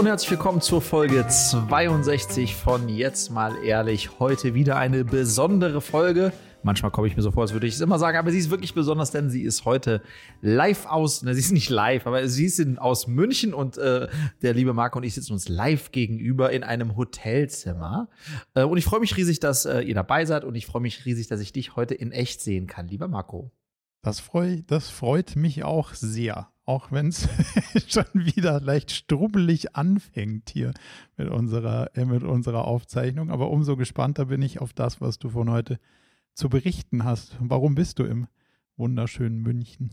und herzlich willkommen zur Folge 62 von Jetzt mal ehrlich. Heute wieder eine besondere Folge. Manchmal komme ich mir so vor, als würde ich es immer sagen, aber sie ist wirklich besonders, denn sie ist heute live aus, na, sie ist nicht live, aber sie ist aus München und äh, der liebe Marco und ich sitzen uns live gegenüber in einem Hotelzimmer. Äh, und ich freue mich riesig, dass äh, ihr dabei seid und ich freue mich riesig, dass ich dich heute in echt sehen kann, lieber Marco. Das, freu, das freut mich auch sehr. Auch wenn es schon wieder leicht strubbelig anfängt hier mit unserer, äh, mit unserer Aufzeichnung. Aber umso gespannter bin ich auf das, was du von heute zu berichten hast. Warum bist du im wunderschönen München?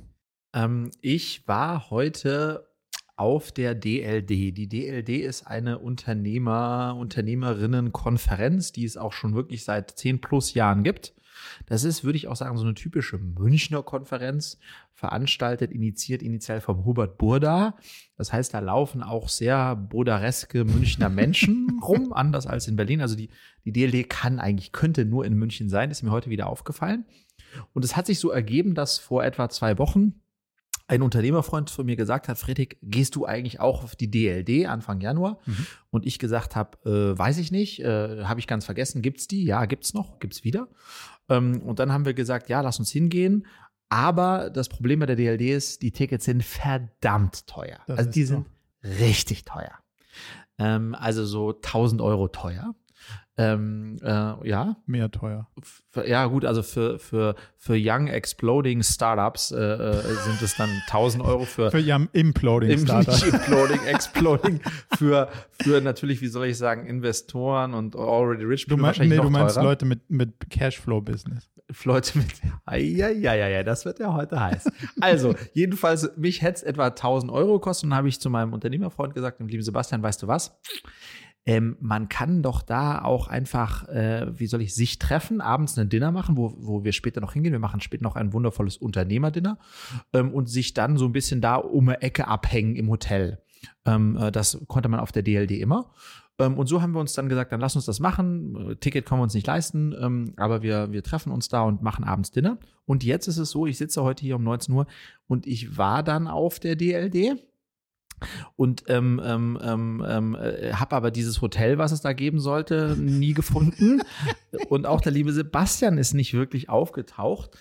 Ähm, ich war heute auf der DLD. Die DLD ist eine Unternehmer, Unternehmerinnenkonferenz, die es auch schon wirklich seit zehn plus Jahren gibt. Das ist, würde ich auch sagen, so eine typische Münchner Konferenz, veranstaltet, initiiert initial vom Hubert Burda. Das heißt, da laufen auch sehr burdareske Münchner Menschen rum, anders als in Berlin. Also die, die DLD kann eigentlich, könnte nur in München sein, ist mir heute wieder aufgefallen. Und es hat sich so ergeben, dass vor etwa zwei Wochen ein Unternehmerfreund von mir gesagt hat, Friedrich, gehst du eigentlich auch auf die DLD Anfang Januar? Mhm. Und ich gesagt habe, äh, weiß ich nicht, äh, habe ich ganz vergessen, gibt's die? Ja, gibt's noch, gibt's wieder. Ähm, und dann haben wir gesagt, ja, lass uns hingehen. Aber das Problem bei der DLD ist, die Tickets sind verdammt teuer. Das also die sind richtig teuer. Ähm, also so 1000 Euro teuer. Ähm, äh, ja. Mehr teuer. Für, ja, gut, also für, für, für Young Exploding Startups äh, äh sind es dann 1000 Euro für. Für Young Imploding Startups. Imploding, Exploding. für, für natürlich, wie soll ich sagen, Investoren und Already Rich Du, mein, nee, du meinst teurer. Leute mit, mit Cashflow-Business. Leute mit. Ja, ja, ja, ja, das wird ja heute heiß. Also, jedenfalls, mich hätte es etwa 1000 Euro gekostet und habe ich zu meinem Unternehmerfreund gesagt, dem lieben Sebastian, weißt du was? Ähm, man kann doch da auch einfach, äh, wie soll ich, sich treffen, abends ein Dinner machen, wo, wo wir später noch hingehen. Wir machen später noch ein wundervolles Unternehmerdinner ähm, und sich dann so ein bisschen da um eine Ecke abhängen im Hotel. Ähm, äh, das konnte man auf der DLD immer. Ähm, und so haben wir uns dann gesagt, dann lass uns das machen. Ticket können wir uns nicht leisten, ähm, aber wir, wir treffen uns da und machen abends Dinner. Und jetzt ist es so, ich sitze heute hier um 19 Uhr und ich war dann auf der DLD und ähm, ähm, ähm, ähm, äh, habe aber dieses Hotel, was es da geben sollte, nie gefunden. und auch der liebe Sebastian ist nicht wirklich aufgetaucht.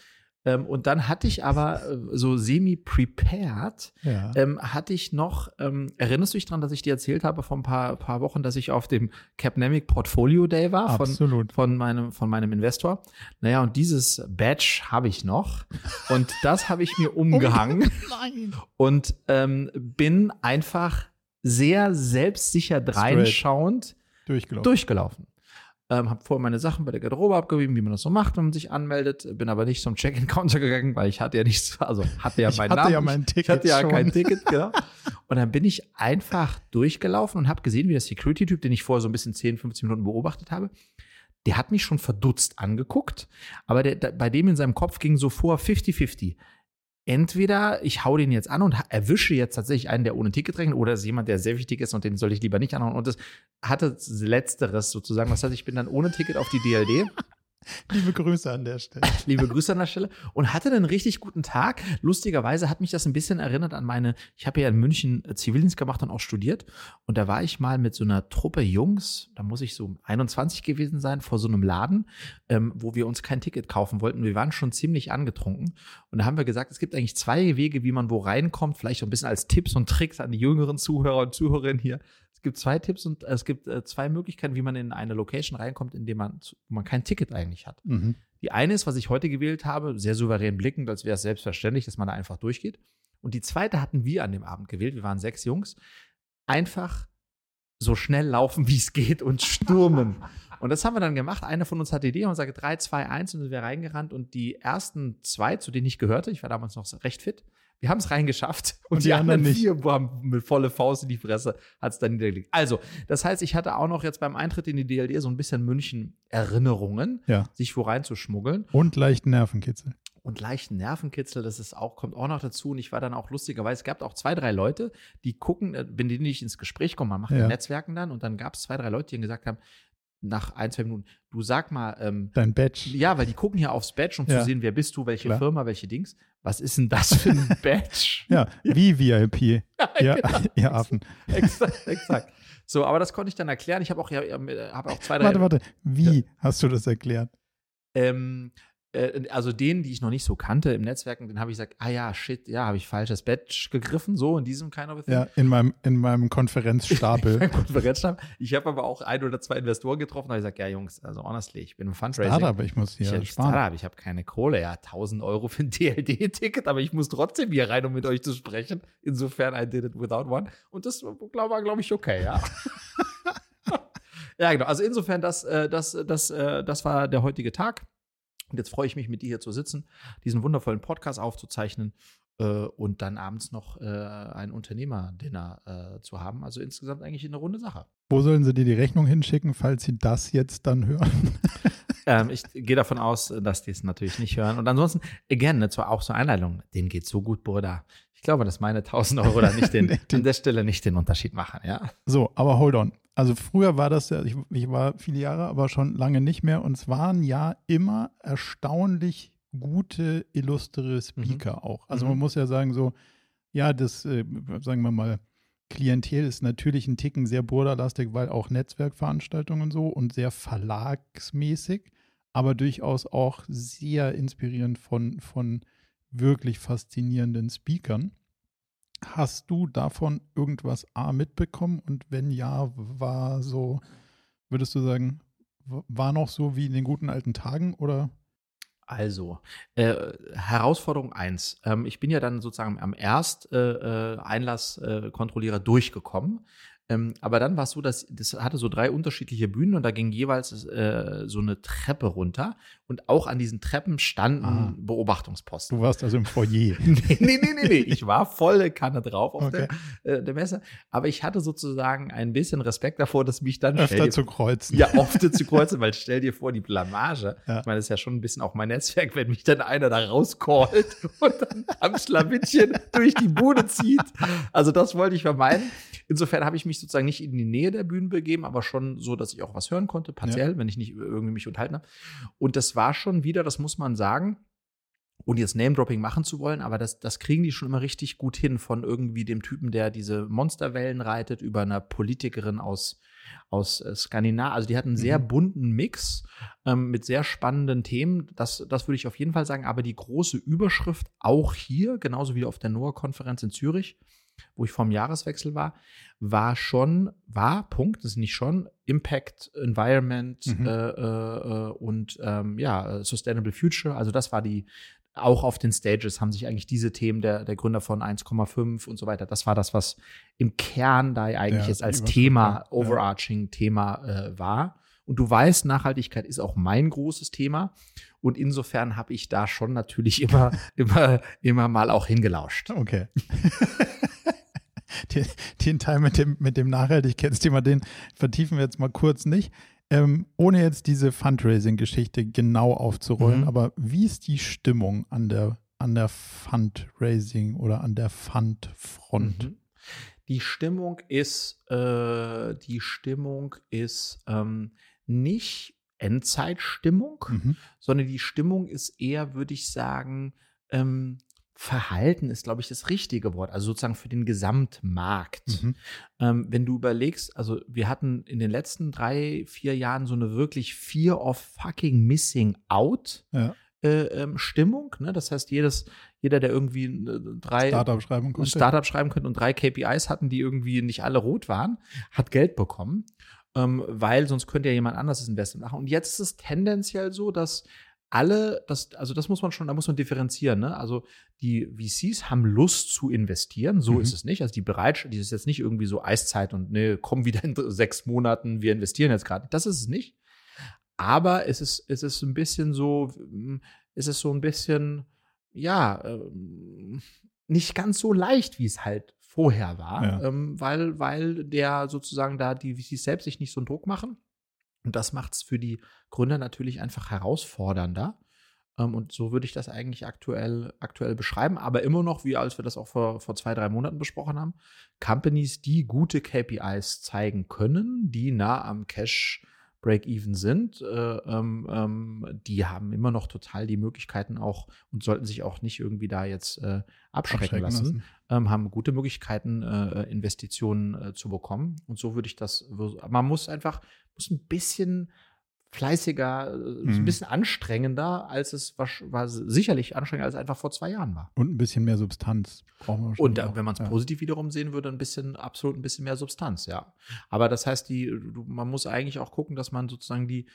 Ähm, und dann hatte ich aber äh, so semi-prepared, ja. ähm, hatte ich noch, ähm, erinnerst du dich daran, dass ich dir erzählt habe vor ein paar, paar Wochen, dass ich auf dem Capnemic Portfolio Day war von, von, meinem, von meinem Investor? Naja, und dieses Badge habe ich noch und das habe ich mir oh umgehangen und ähm, bin einfach sehr selbstsicher dreinschauend durchgelaufen. durchgelaufen. Ähm, habe vorher meine Sachen bei der Garderobe abgegeben, wie man das so macht, wenn man sich anmeldet. Bin aber nicht zum Check-in-Counter gegangen, weil ich hatte ja nichts, also hatte ja meinen Namen. Ja mein Ticket ich hatte ja schon. kein Ticket, genau. Und dann bin ich einfach durchgelaufen und habe gesehen, wie der Security-Typ, den ich vorher so ein bisschen 10, 15 Minuten beobachtet habe, der hat mich schon verdutzt angeguckt, aber der, der, bei dem in seinem Kopf ging so vor 50-50 entweder ich hau den jetzt an und erwische jetzt tatsächlich einen, der ohne Ticket rechnet, oder es ist jemand, der sehr wichtig ist und den soll ich lieber nicht anhauen. Und das hatte Letzteres sozusagen. Das heißt, ich bin dann ohne Ticket auf die DLD. Liebe Grüße an der Stelle. Liebe Grüße an der Stelle. Und hatte einen richtig guten Tag. Lustigerweise hat mich das ein bisschen erinnert an meine, ich habe ja in München Zivildienst gemacht und auch studiert. Und da war ich mal mit so einer Truppe Jungs, da muss ich so 21 gewesen sein, vor so einem Laden, ähm, wo wir uns kein Ticket kaufen wollten. Wir waren schon ziemlich angetrunken. Und da haben wir gesagt, es gibt eigentlich zwei Wege, wie man wo reinkommt. Vielleicht so ein bisschen als Tipps und Tricks an die jüngeren Zuhörer und Zuhörerinnen hier. Es gibt zwei Tipps und es gibt äh, zwei Möglichkeiten, wie man in eine Location reinkommt, in dem man, man kein Ticket eigentlich hat. Mhm. Die eine ist, was ich heute gewählt habe, sehr souverän blickend, als wäre es selbstverständlich, dass man da einfach durchgeht. Und die zweite hatten wir an dem Abend gewählt. Wir waren sechs Jungs. Einfach so schnell laufen, wie es geht und stürmen. und das haben wir dann gemacht. Einer von uns hatte die Idee und sagte 3, 2, 1 und sind wir reingerannt. Und die ersten zwei, zu denen ich gehörte, ich war damals noch recht fit, wir haben es reingeschafft und, und die, die, anderen nicht. vier haben mit volle Faust in die Fresse, hat es dann niedergelegt. Also, das heißt, ich hatte auch noch jetzt beim Eintritt in die DLD so ein bisschen München-Erinnerungen, ja. sich wo reinzuschmuggeln. Und leichten Nervenkitzel. Und leichten Nervenkitzel, das ist auch, kommt auch noch dazu. Und ich war dann auch lustigerweise, es gab auch zwei, drei Leute, die gucken, wenn äh, die nicht ins Gespräch kommen, man macht ja. Netzwerken dann und dann gab es zwei, drei Leute, die gesagt haben, nach ein, zwei Minuten, du sag mal, ähm, Dein Badge. ja, weil die gucken ja aufs Badge, um Ja. zu sehen, wer bist du, welche Klar. Firma, welche Dings. Was ist denn das für ein Badge? Ja, wie VIP. Ja, genau. ihr Affen. exakt, exakt. So, aber das konnte ich dann erklären. Ich habe auch, ja, ja, habe auch zwei, drei. Warte, warte. Wie hast du das erklärt? Ähm, äh, also denen, die ich noch nicht so kannte im Netzwerken, den habe ich gesagt, ah ja, shit, ja, habe ich falsches Badge gegriffen, so in diesem kind of a thing. Ja, in meinem, in meinem Konferenzstapel. Beim Konferenzstab. Ich habe aber auch ein oder zwei Investoren getroffen, da habe ich gesagt, ja Jungs, also honestly, ich bin im Fundraising. Startup, ich muss Ich hier habe sparen. Startup, ich habe keine Kohle, ja, 1000 Euro für ein DLD-Ticket, aber ich muss trotzdem hier rein, um mit euch zu sprechen. Insofern, I did it without one. Und das war, glaube ich, okay, ja. ja, genau. Also insofern, das, äh, das, das, äh, das war der heutige Tag. Und jetzt freue ich mich, mit dir hier zu sitzen, diesen wundervollen Podcast aufzuzeichnen äh, und dann abends noch äh, ein Unternehmerdinner äh, zu haben. Also insgesamt eigentlich eine runde Sache. Wo sollen sie dir die Rechnung hinschicken, falls sie das jetzt dann hören? Ähm, ich gehe davon aus, dass die es natürlich nicht hören. Und ansonsten, again, ne, zwar auch zur Einleitung, denen geht so gut, Bruder. Ich glaube, dass meine 1000 Euro da nicht den, an der Stelle nicht den Unterschied machen, ja. So, aber hold on. Also früher war das ja, ich, ich war viele Jahre, aber schon lange nicht mehr. Und es waren ja immer erstaunlich gute, illustre Speaker auch. Also Mhm. man muss ja sagen, so, ja, das, äh, sagen wir mal, Klientel ist natürlich ein Ticken sehr burderlastig, weil auch Netzwerkveranstaltungen und so und sehr verlagsmäßig, aber durchaus auch sehr inspirierend von, von wirklich faszinierenden Speakern. Hast du davon irgendwas A mitbekommen? Und wenn ja, war so, würdest du sagen, war noch so wie in den guten alten Tagen oder? Also, äh, Herausforderung 1. Ähm, ich bin ja dann sozusagen am Erst-Einlasskontrollierer äh, Einlasskontrollierer durchgekommen. Ähm, aber dann war es so, dass das hatte so drei unterschiedliche Bühnen und da ging jeweils äh, so eine Treppe runter und auch an diesen Treppen standen Ah. Beobachtungsposten. Du warst also im Foyer. nee, nee, nee, nee, nee. Ich war volle Kanne drauf auf Okay. der, äh, der Messe. Aber ich hatte sozusagen ein bisschen Respekt davor, dass mich dann Öfter dir- zu kreuzen. ja, oft zu kreuzen, weil stell dir vor, die Blamage. Ja. Ich meine, das ist ja schon ein bisschen auch mein Netzwerk, wenn mich dann einer da rauscallt und dann am Schlawittchen durch die Bude zieht. Also das wollte ich vermeiden. Insofern habe ich mich sozusagen nicht in die Nähe der Bühnen begeben, aber schon so, dass ich auch was hören konnte, partiell, wenn ich nicht irgendwie mich unterhalten habe. Und das war schon wieder, das muss man sagen, ohne jetzt Name-Dropping machen zu wollen, aber das, das kriegen die schon immer richtig gut hin von irgendwie dem Typen, der diese Monsterwellen reitet, über einer Politikerin aus, aus äh, Skandinavien. Also die hatten einen sehr Mhm. bunten Mix ähm, mit sehr spannenden Themen. Das, das würde ich auf jeden Fall sagen. Aber die große Überschrift auch hier, genauso wie auf der NOAA-Konferenz in Zürich, wo ich vom Jahreswechsel war, war schon, war, Punkt, das ist nicht schon, Impact, Environment Mhm. äh, äh, und ähm, ja, Sustainable Future. Also das war die, auch auf den Stages haben sich eigentlich diese Themen der, der Gründer von 1,5 und so weiter, das war das, was im Kern da eigentlich Ja, jetzt als Thema, ja. overarching Thema äh, war. Und du weißt, Nachhaltigkeit ist auch mein großes Thema. Und insofern habe ich da schon natürlich immer, immer, immer mal auch hingelauscht. Okay. den, den Teil mit dem, mit dem Nachhaltigkeitsthema, den vertiefen wir jetzt mal kurz nicht. Ähm, ohne jetzt diese Fundraising-Geschichte genau aufzurollen, Mhm. aber wie ist die Stimmung an der, an der Fundraising oder an der Fundfront? Mhm. Die Stimmung ist, äh, die Stimmung ist ähm, nicht Endzeitstimmung, Mhm. sondern die Stimmung ist eher, würde ich sagen, ähm, Verhalten ist, glaube ich, das richtige Wort. Also sozusagen für den Gesamtmarkt. Mhm. Ähm, wenn du überlegst, also wir hatten in den letzten drei, vier Jahren so eine wirklich Fear of fucking missing out Ja. äh, ähm, Stimmung. Ne? Das heißt, jedes, jeder, der irgendwie äh, drei Startup schreiben konnte. Startup schreiben könnte und drei KPIs hatten, die irgendwie nicht alle rot waren, hat Geld bekommen, ähm, weil sonst könnte ja jemand anderes das Investment machen. Und jetzt ist es tendenziell so, dass alle, das, also das muss man schon, da muss man differenzieren. Ne? Also die VCs haben Lust zu investieren, so Mhm. ist es nicht. Also die Bereitschaft, die ist jetzt nicht irgendwie so Eiszeit und ne, komm wieder in sechs Monaten, wir investieren jetzt gerade. Das ist es nicht. Aber es ist, es ist ein bisschen so, mm, es ist so ein bisschen, ja, ähm, nicht ganz so leicht, wie es halt vorher war, Ja. ähm, weil, weil der sozusagen da die VCs selbst sich nicht so einen Druck machen. Und das macht es für die Gründer natürlich einfach herausfordernder. Ähm, und so würde ich das eigentlich aktuell, aktuell beschreiben. Aber immer noch, wie als wir das auch vor, vor zwei, drei Monaten besprochen haben, Companies, die gute KPIs zeigen können, die nah am Cash Break-Even sind, äh, ähm, ähm, die haben immer noch total die Möglichkeiten auch und sollten sich auch nicht irgendwie da jetzt äh, abschrecken, Abschrecken lassen, lassen. Ähm, haben gute Möglichkeiten, äh, Investitionen äh, zu bekommen. Und so würde ich das, man muss einfach, muss ein bisschen fleißiger, äh, so ein Mhm. bisschen anstrengender, als es war, war sicherlich anstrengender, als es einfach vor zwei Jahren war. Und ein bisschen mehr Substanz brauchen wir Und wahrscheinlich äh, auch. wenn man es ja. positiv wiederum sehen würde, ein bisschen, absolut ein bisschen mehr Substanz, ja. Aber das heißt, die, man muss eigentlich auch gucken, dass man sozusagen die,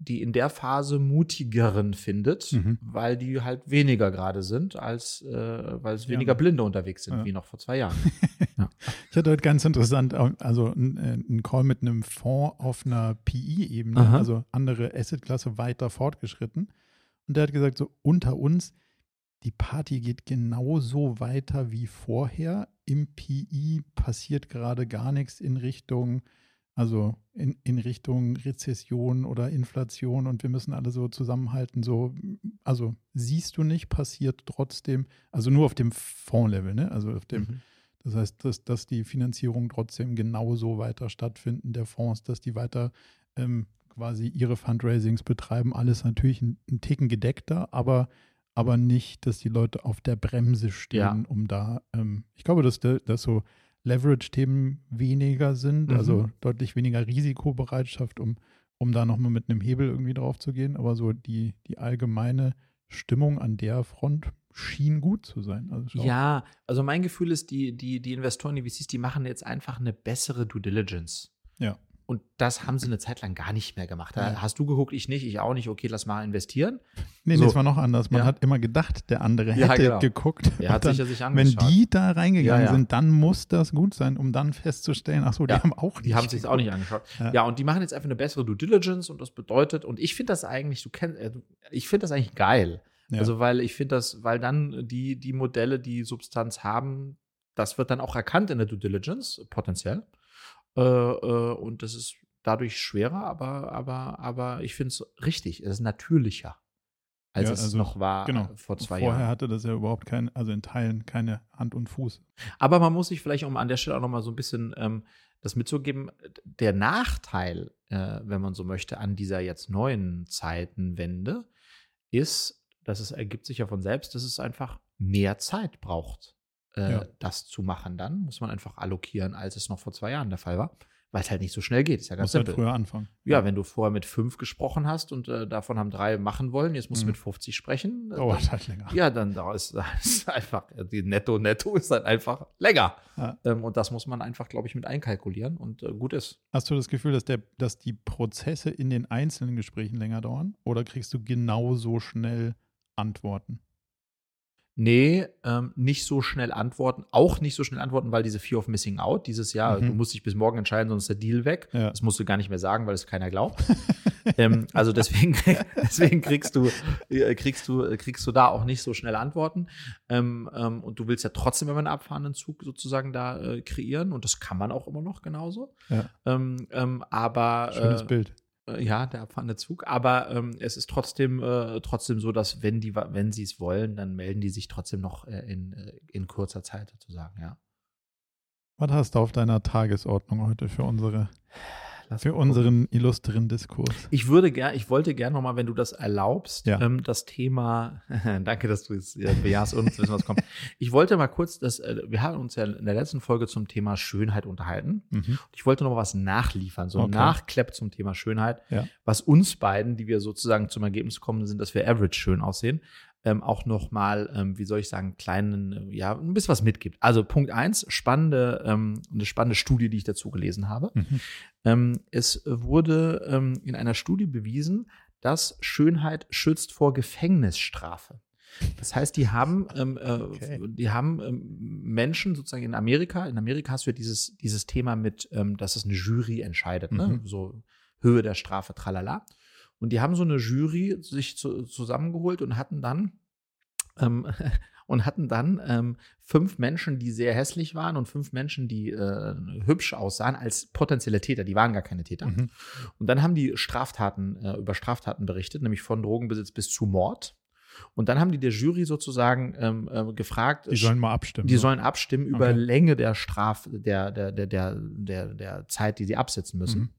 die in der Phase mutigeren findet, Mhm. weil die halt weniger gerade sind, als äh, weil es Ja. weniger Blinde unterwegs sind, Ja. wie noch vor zwei Jahren. Ich hatte heute ganz interessant, also ein, ein Call mit einem Fonds auf einer PI-Ebene, also andere Assetklasse weiter fortgeschritten. Und der hat gesagt, so unter uns, die Party geht genauso weiter wie vorher. Im PI passiert gerade gar nichts in Richtung, also in, in Richtung Rezession oder Inflation und wir müssen alle so zusammenhalten. So, also siehst du nicht, passiert trotzdem, also nur auf dem Fondslevel, ne? Also auf dem Mhm. das heißt, dass, dass die Finanzierung trotzdem genauso weiter stattfinden der Fonds, dass die weiter ähm, quasi ihre Fundraisings betreiben. Alles natürlich ein, ein Ticken gedeckter, aber, aber nicht, dass die Leute auf der Bremse stehen, Ja. um da, ähm, ich glaube, dass, da- dass so Leverage-Themen weniger sind, Mhm. also deutlich weniger Risikobereitschaft, um, um da nochmal mit einem Hebel irgendwie drauf zu gehen. Aber so die, die allgemeine Stimmung an der Front schien gut zu sein. Also. Ja, also mein Gefühl ist, die, die, die Investoren, die VCs, die machen jetzt einfach eine bessere Due Diligence. Ja. Und das haben sie eine Zeit lang gar nicht mehr gemacht. Da Ja. hast du geguckt, ich nicht, ich auch nicht. Okay, lass mal investieren. Nee, So. es war noch anders. Man Ja. hat immer gedacht, der andere Ja, hätte genau. geguckt. Er hat Und sich ja sich dann, wenn angeschaut. die da reingegangen Ja, ja. sind, dann muss das gut sein, um dann festzustellen, ach so, die Ja, haben auch Die haben sich auch nicht angeschaut. Ja. Ja. und die machen jetzt einfach eine bessere Due Diligence und das bedeutet, und ich finde das eigentlich, du kennst, äh, ich finde das eigentlich geil. Ja. Also, weil ich finde das, weil dann die, die Modelle, die Substanz haben, das wird dann auch erkannt in der Due Diligence, potenziell. Äh, äh, und das ist dadurch schwerer, aber, aber, aber ich finde es richtig, es ist natürlicher, als Ja, es also, noch war genau. äh, vor zwei Vorher Jahren. hatte das ja überhaupt kein, also in Teilen keine Hand und Fuß. Aber man muss sich vielleicht, um an der Stelle auch noch mal so ein bisschen ähm, das mitzugeben, der Nachteil, äh, wenn man so möchte, an dieser jetzt neuen Zeitenwende ist, dass es ergibt sich ja von selbst, dass es einfach mehr Zeit braucht, äh, Ja. das zu machen. Dann muss man einfach allokieren, als es noch vor zwei Jahren der Fall war, weil es halt nicht so schnell geht. Ist ja ganz Muss halt simpel. früher anfangen. Ja, wenn du vorher mit fünf gesprochen hast und äh, davon haben drei machen wollen, jetzt musst Mhm. du mit 50 sprechen. äh, Dauert halt länger. ja, dann da ist, ist einfach, die Netto, Netto ist dann einfach länger. Ja. Ähm, und das muss man einfach, glaube ich, mit einkalkulieren und äh, gut ist. Hast du das Gefühl, dass, der, dass die Prozesse in den einzelnen Gesprächen länger dauern? Oder kriegst du genauso schnell Antworten? Nee, ähm, nicht so schnell antworten. Auch nicht so schnell antworten, weil diese Fear of Missing Out dieses Jahr, Mhm. du musst dich bis morgen entscheiden, sonst ist der Deal weg. Ja. Das musst du gar nicht mehr sagen, weil es keiner glaubt. ähm, also deswegen, deswegen kriegst du, äh, kriegst du, äh, kriegst du da auch nicht so schnell Antworten. Ähm, ähm, und du willst ja trotzdem immer einen abfahrenden Zug sozusagen da äh, kreieren. Und das kann man auch immer noch genauso. Ja. Ähm, ähm, aber Schönes äh, Bild. Äh, Ja, der abfahrende Zug. Aber ähm, es ist trotzdem, äh, trotzdem so, dass wenn die, wenn sie es wollen, dann melden die sich trotzdem noch äh, in, äh, in kurzer Zeit sozusagen, ja. Was hast du auf deiner Tagesordnung heute für unsere, Lass für unseren illustren Diskurs? Ich würde gern, ich wollte gern nochmal, wenn du das erlaubst, Ja. ähm, das Thema, danke, dass du es äh, bejahst und uns wissen, was kommt. Ich wollte mal kurz, das, äh, wir haben uns ja in der letzten Folge zum Thema Schönheit unterhalten. Mhm. Ich wollte noch mal was nachliefern, so ein Okay. Nachklepp zum Thema Schönheit, Ja. was uns beiden, die wir sozusagen zum Ergebnis gekommen sind, dass wir average schön aussehen, ähm, auch noch mal, ähm, wie soll ich sagen, kleinen, äh, ja, ein bisschen was mitgibt. Also Punkt eins, spannende, ähm, eine spannende Studie, die ich dazu gelesen habe. Mhm. Ähm, es wurde ähm, in einer Studie bewiesen, dass Schönheit schützt vor Gefängnisstrafe. Das heißt, die haben, ähm, äh, Okay. die haben ähm, Menschen sozusagen in Amerika, in Amerika hast du ja dieses, dieses Thema mit, ähm, dass es eine Jury entscheidet, ne? Mhm. so Höhe der Strafe, tralala. Und die haben so eine Jury sich zu, zusammengeholt und hatten dann ähm, und hatten dann ähm, fünf Menschen, die sehr hässlich waren und fünf Menschen, die äh, hübsch aussahen, als potenzielle Täter. Die waren gar keine Täter. Mhm. Und dann haben die Straftaten, äh, über Straftaten berichtet, nämlich von Drogenbesitz bis zu Mord. Und dann haben die der Jury sozusagen ähm, äh, gefragt, Die sollen mal abstimmen. die so. sollen abstimmen über Okay. Länge der Straf, der, der, der, der, der, der Zeit, die sie absitzen müssen. Mhm.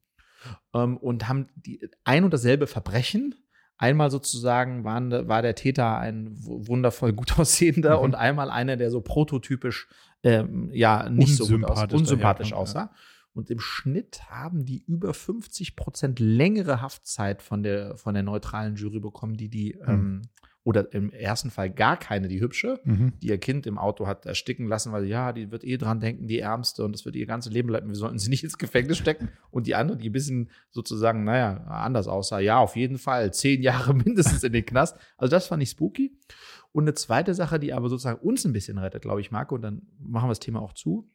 Ähm, und haben die, ein und dasselbe Verbrechen. Einmal sozusagen waren, war der Täter ein wundervoll gut aussehender mhm. und einmal einer, der so prototypisch ähm, ja nicht so gut aus, unsympathisch aussah. Ja. Und im Schnitt haben die über 50 Prozent längere Haftzeit von der, von der neutralen Jury bekommen, die die mhm. ähm, oder im ersten Fall gar keine, die hübsche, mhm. die ihr Kind im Auto hat ersticken lassen, weil ja, die wird eh dran denken, die Ärmste und das wird ihr ganzes Leben bleiben. Wir sollten sie nicht ins Gefängnis stecken. Und die andere, die ein bisschen sozusagen, naja, anders aussah, ja, auf jeden Fall zehn Jahre mindestens in den Knast. Also das fand ich spooky. Und eine zweite Sache, die aber sozusagen uns ein bisschen rettet, glaube ich, Marco, und dann machen wir das Thema auch zu.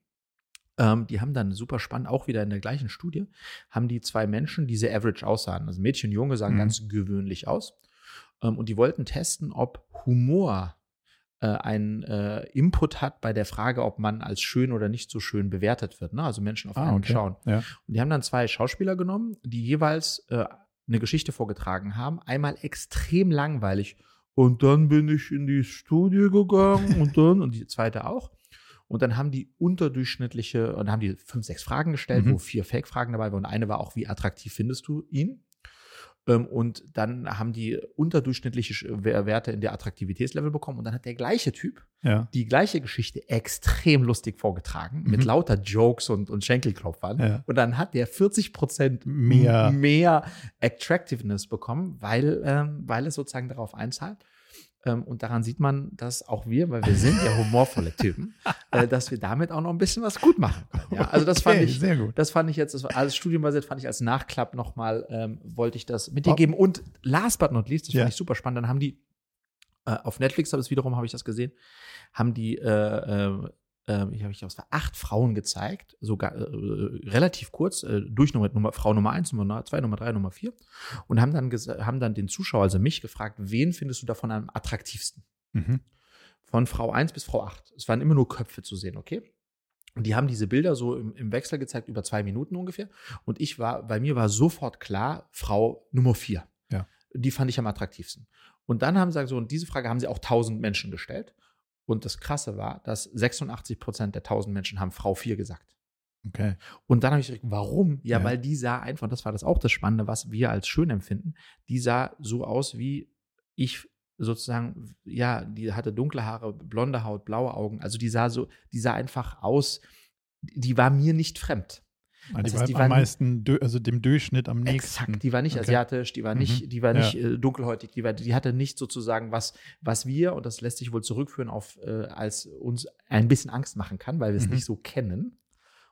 Ähm, die haben dann super spannend, auch wieder in der gleichen Studie, haben die zwei Menschen, die sehr average aussahen. Also Mädchen und Junge sahen mhm. ganz gewöhnlich aus. Ähm, und die wollten testen, ob Humor äh, einen äh, Input hat bei der Frage, ob man als schön oder nicht so schön bewertet wird. Ne? Also Menschen auf ah, einen okay. schauen. Ja. Und die haben dann zwei Schauspieler genommen, die jeweils äh, eine Geschichte vorgetragen haben. Einmal extrem langweilig. Und dann bin ich in die Studie gegangen und dann, und die zweite auch. Und dann haben die unterdurchschnittliche, und dann haben die fünf, sechs Fragen gestellt, mhm. wo vier Fake-Fragen dabei waren. Und eine war auch, wie attraktiv findest du ihn? Ähm, und dann haben die unterdurchschnittliche Werte in der Attraktivitätslevel bekommen. Und dann hat der gleiche Typ ja. die gleiche Geschichte extrem lustig vorgetragen, mhm. mit lauter Jokes und, und Schenkelklopfern. Ja. Und dann hat der 40 Prozent mehr. mehr Attractiveness bekommen, weil, ähm, weil es sozusagen darauf einzahlt. Ähm, und daran sieht man, dass auch wir, weil wir sind ja humorvolle Typen, äh, dass wir damit auch noch ein bisschen was gut machen können. Ja? Also das okay, fand ich, sehr gut. das fand ich jetzt, das war alles studienbasiert, fand ich als Nachklapp nochmal, ähm, wollte ich das mit dir geben. Und last but not least, das ja. fand ich super spannend, dann haben die äh, auf Netflix, habe es wiederum, habe ich das gesehen, haben die äh, äh, äh, ich habe ich glaube, acht Frauen gezeigt, sogar äh, relativ kurz, äh, durch Nummer, Nummer, Frau Nummer eins, Nummer zwei, Nummer drei, Nummer vier und haben dann, haben dann den Zuschauer, also mich, gefragt, wen findest du davon am attraktivsten? Mhm. Von Frau eins bis Frau acht. Es waren immer nur Köpfe zu sehen, okay? Und die haben diese Bilder so im, im, Wechsel gezeigt, über zwei Minuten ungefähr. Und ich war, bei mir war sofort klar, Frau Nummer vier. Ja. Die fand ich am attraktivsten. Und dann haben sie gesagt, so, und diese Frage haben sie auch tausend Menschen gestellt. Und das Krasse war, dass 86 Prozent der 1000 Menschen haben Frau 4 gesagt. Okay. Und dann habe ich gesagt, warum? Ja, ja, weil die sah einfach, das war das auch das Spannende, was wir als schön empfinden, die sah so aus, wie ich sozusagen, ja, die hatte dunkle Haare, blonde Haut, blaue Augen. Also die sah so, die sah einfach aus, die war mir nicht fremd. Also die, heißt, die war am meisten, also dem Durchschnitt am nächsten. Exakt, die war nicht okay. asiatisch, die war nicht, mhm. die war nicht ja. äh, dunkelhäutig, die, war, die hatte nicht sozusagen was, was wir, und das lässt sich wohl zurückführen auf, äh, als uns ein bisschen Angst machen kann, weil wir es mhm. nicht so kennen.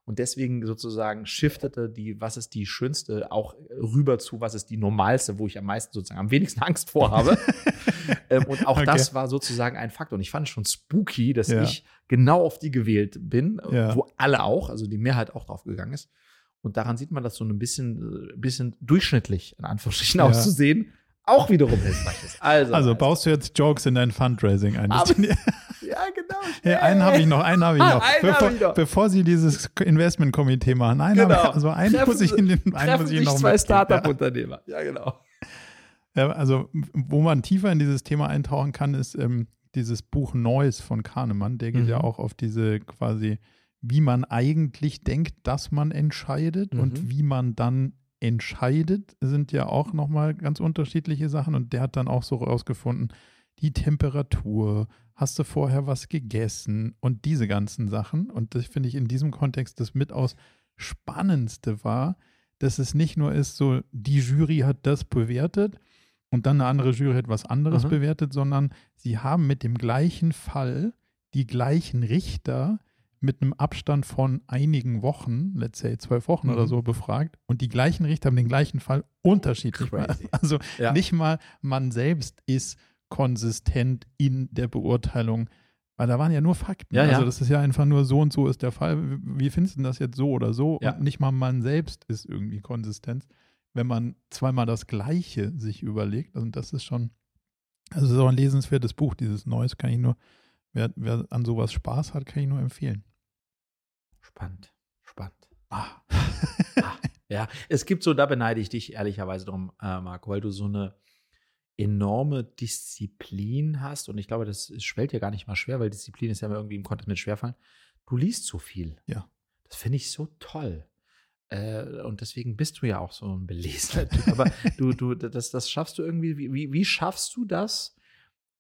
Und deswegen sozusagen shiftete die, was ist die schönste, auch rüber zu, was ist die normalste, wo ich am meisten sozusagen am wenigsten Angst vor habe. ähm, und auch okay. das war sozusagen ein Faktor. Und ich fand es schon spooky, dass ja. ich genau auf die gewählt bin, ja. wo alle auch, also die Mehrheit auch drauf gegangen ist. Und daran sieht man, dass so ein bisschen, äh, bisschen durchschnittlich, in Anführungsstrichen, ja. auszusehen, auch wiederum hilfreich ist. Also, also baust du jetzt Jokes in dein Fundraising ein? Aber, ja, genau. Ja, einen habe ich noch, einen habe ich noch. bevor, ich noch. Bevor Sie dieses Investmentkomitee machen. Einen genau. ich, also einen treffen, muss ich in den einen muss ich noch zwei Startup-Unternehmer. Ja. ja, genau. Ja, also, wo man tiefer in dieses Thema eintauchen kann, ist ähm, dieses Buch Neues von Kahnemann. Der geht mhm. ja auch auf diese quasi wie man eigentlich denkt, dass man entscheidet mhm. und wie man dann entscheidet, sind ja auch nochmal ganz unterschiedliche Sachen. Und der hat dann auch so rausgefunden, die Temperatur, hast du vorher was gegessen und diese ganzen Sachen. Und das finde ich in diesem Kontext das mit aus Spannendste war, dass es nicht nur ist, so die Jury hat das bewertet und dann eine andere Jury hat was anderes mhm. bewertet, sondern sie haben mit dem gleichen Fall die gleichen Richter mit einem Abstand von einigen Wochen, let's say zwölf Wochen mhm. oder so, befragt und die gleichen Richter haben den gleichen Fall unterschiedlich. Crazy. Also ja. nicht mal man selbst ist konsistent in der Beurteilung, weil da waren ja nur Fakten. Ja, also ja. das ist ja einfach nur so und so ist der Fall. Wie findest du das jetzt so oder so? Ja. Und nicht mal man selbst ist irgendwie konsistent, wenn man zweimal das Gleiche sich überlegt. Und das ist schon, also es ist auch ein lesenswertes Buch, dieses Neues kann ich nur, wer, wer an sowas Spaß hat, kann ich nur empfehlen. Spannend, spannend. Ah. ah. Ja, es gibt so, da beneide ich dich ehrlicherweise drum, äh, Marco, weil du so eine enorme Disziplin hast und ich glaube, das schwellt dir gar nicht mal schwer, weil Disziplin ist ja irgendwie im Kontext mit Schwerfallen. Du liest so viel. Ja. Das finde ich so toll. Äh, und deswegen bist du ja auch so ein belesener Typ. Aber du, du, das, das schaffst du irgendwie. Wie, wie schaffst du das?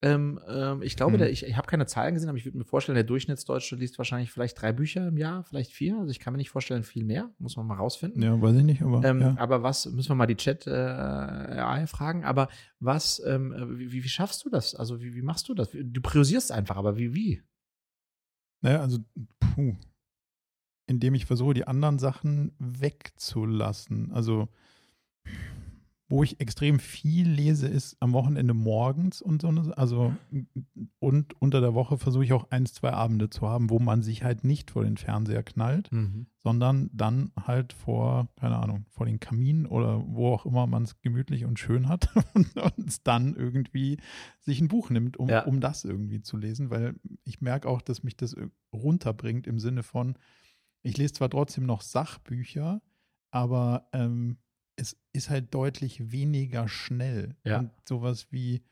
Ähm, ähm, ich glaube, Hm. der, ich, ich habe keine Zahlen gesehen, aber ich würde mir vorstellen, der Durchschnittsdeutsche liest wahrscheinlich vielleicht drei Bücher im Jahr, vielleicht vier. Also ich kann mir nicht vorstellen, viel mehr. Muss man mal rausfinden. Ja, weiß ich nicht, aber Ähm, ja. Aber was, müssen wir mal die Chat äh, AI fragen, aber was, ähm, wie, wie schaffst du das? Also wie, wie machst du das? Du priorisierst einfach, aber wie, wie? Naja, also, puh. Indem ich versuche, die anderen Sachen wegzulassen. Also, wo ich extrem viel lese, ist am Wochenende morgens und so. Also, und unter der Woche versuche ich auch ein, zwei Abende zu haben, wo man sich halt nicht vor den Fernseher knallt, sondern dann halt vor, keine Ahnung, vor den Kamin oder wo auch immer man es gemütlich und schön hat und uns dann irgendwie sich ein Buch nimmt, um, Ja. um das irgendwie zu lesen, weil ich merke auch, dass mich das runterbringt im Sinne von, ich lese zwar trotzdem noch Sachbücher, aber ähm, es ist halt deutlich weniger schnell. Ja. Und sowas wie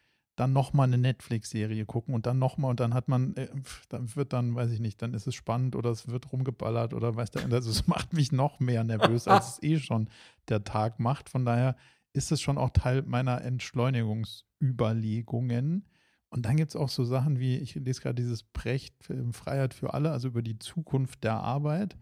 dann nochmal eine Netflix-Serie gucken und dann nochmal und dann hat man, äh, dann wird dann, weiß ich nicht, dann ist es spannend oder es wird rumgeballert oder weiß der, also es macht mich noch mehr nervös, als es eh schon der Tag macht. Von daher ist es schon auch Teil meiner Entschleunigungsüberlegungen. Und dann gibt es auch so Sachen wie, ich lese gerade dieses Brecht äh, Freiheit für alle, also über die Zukunft der Arbeit.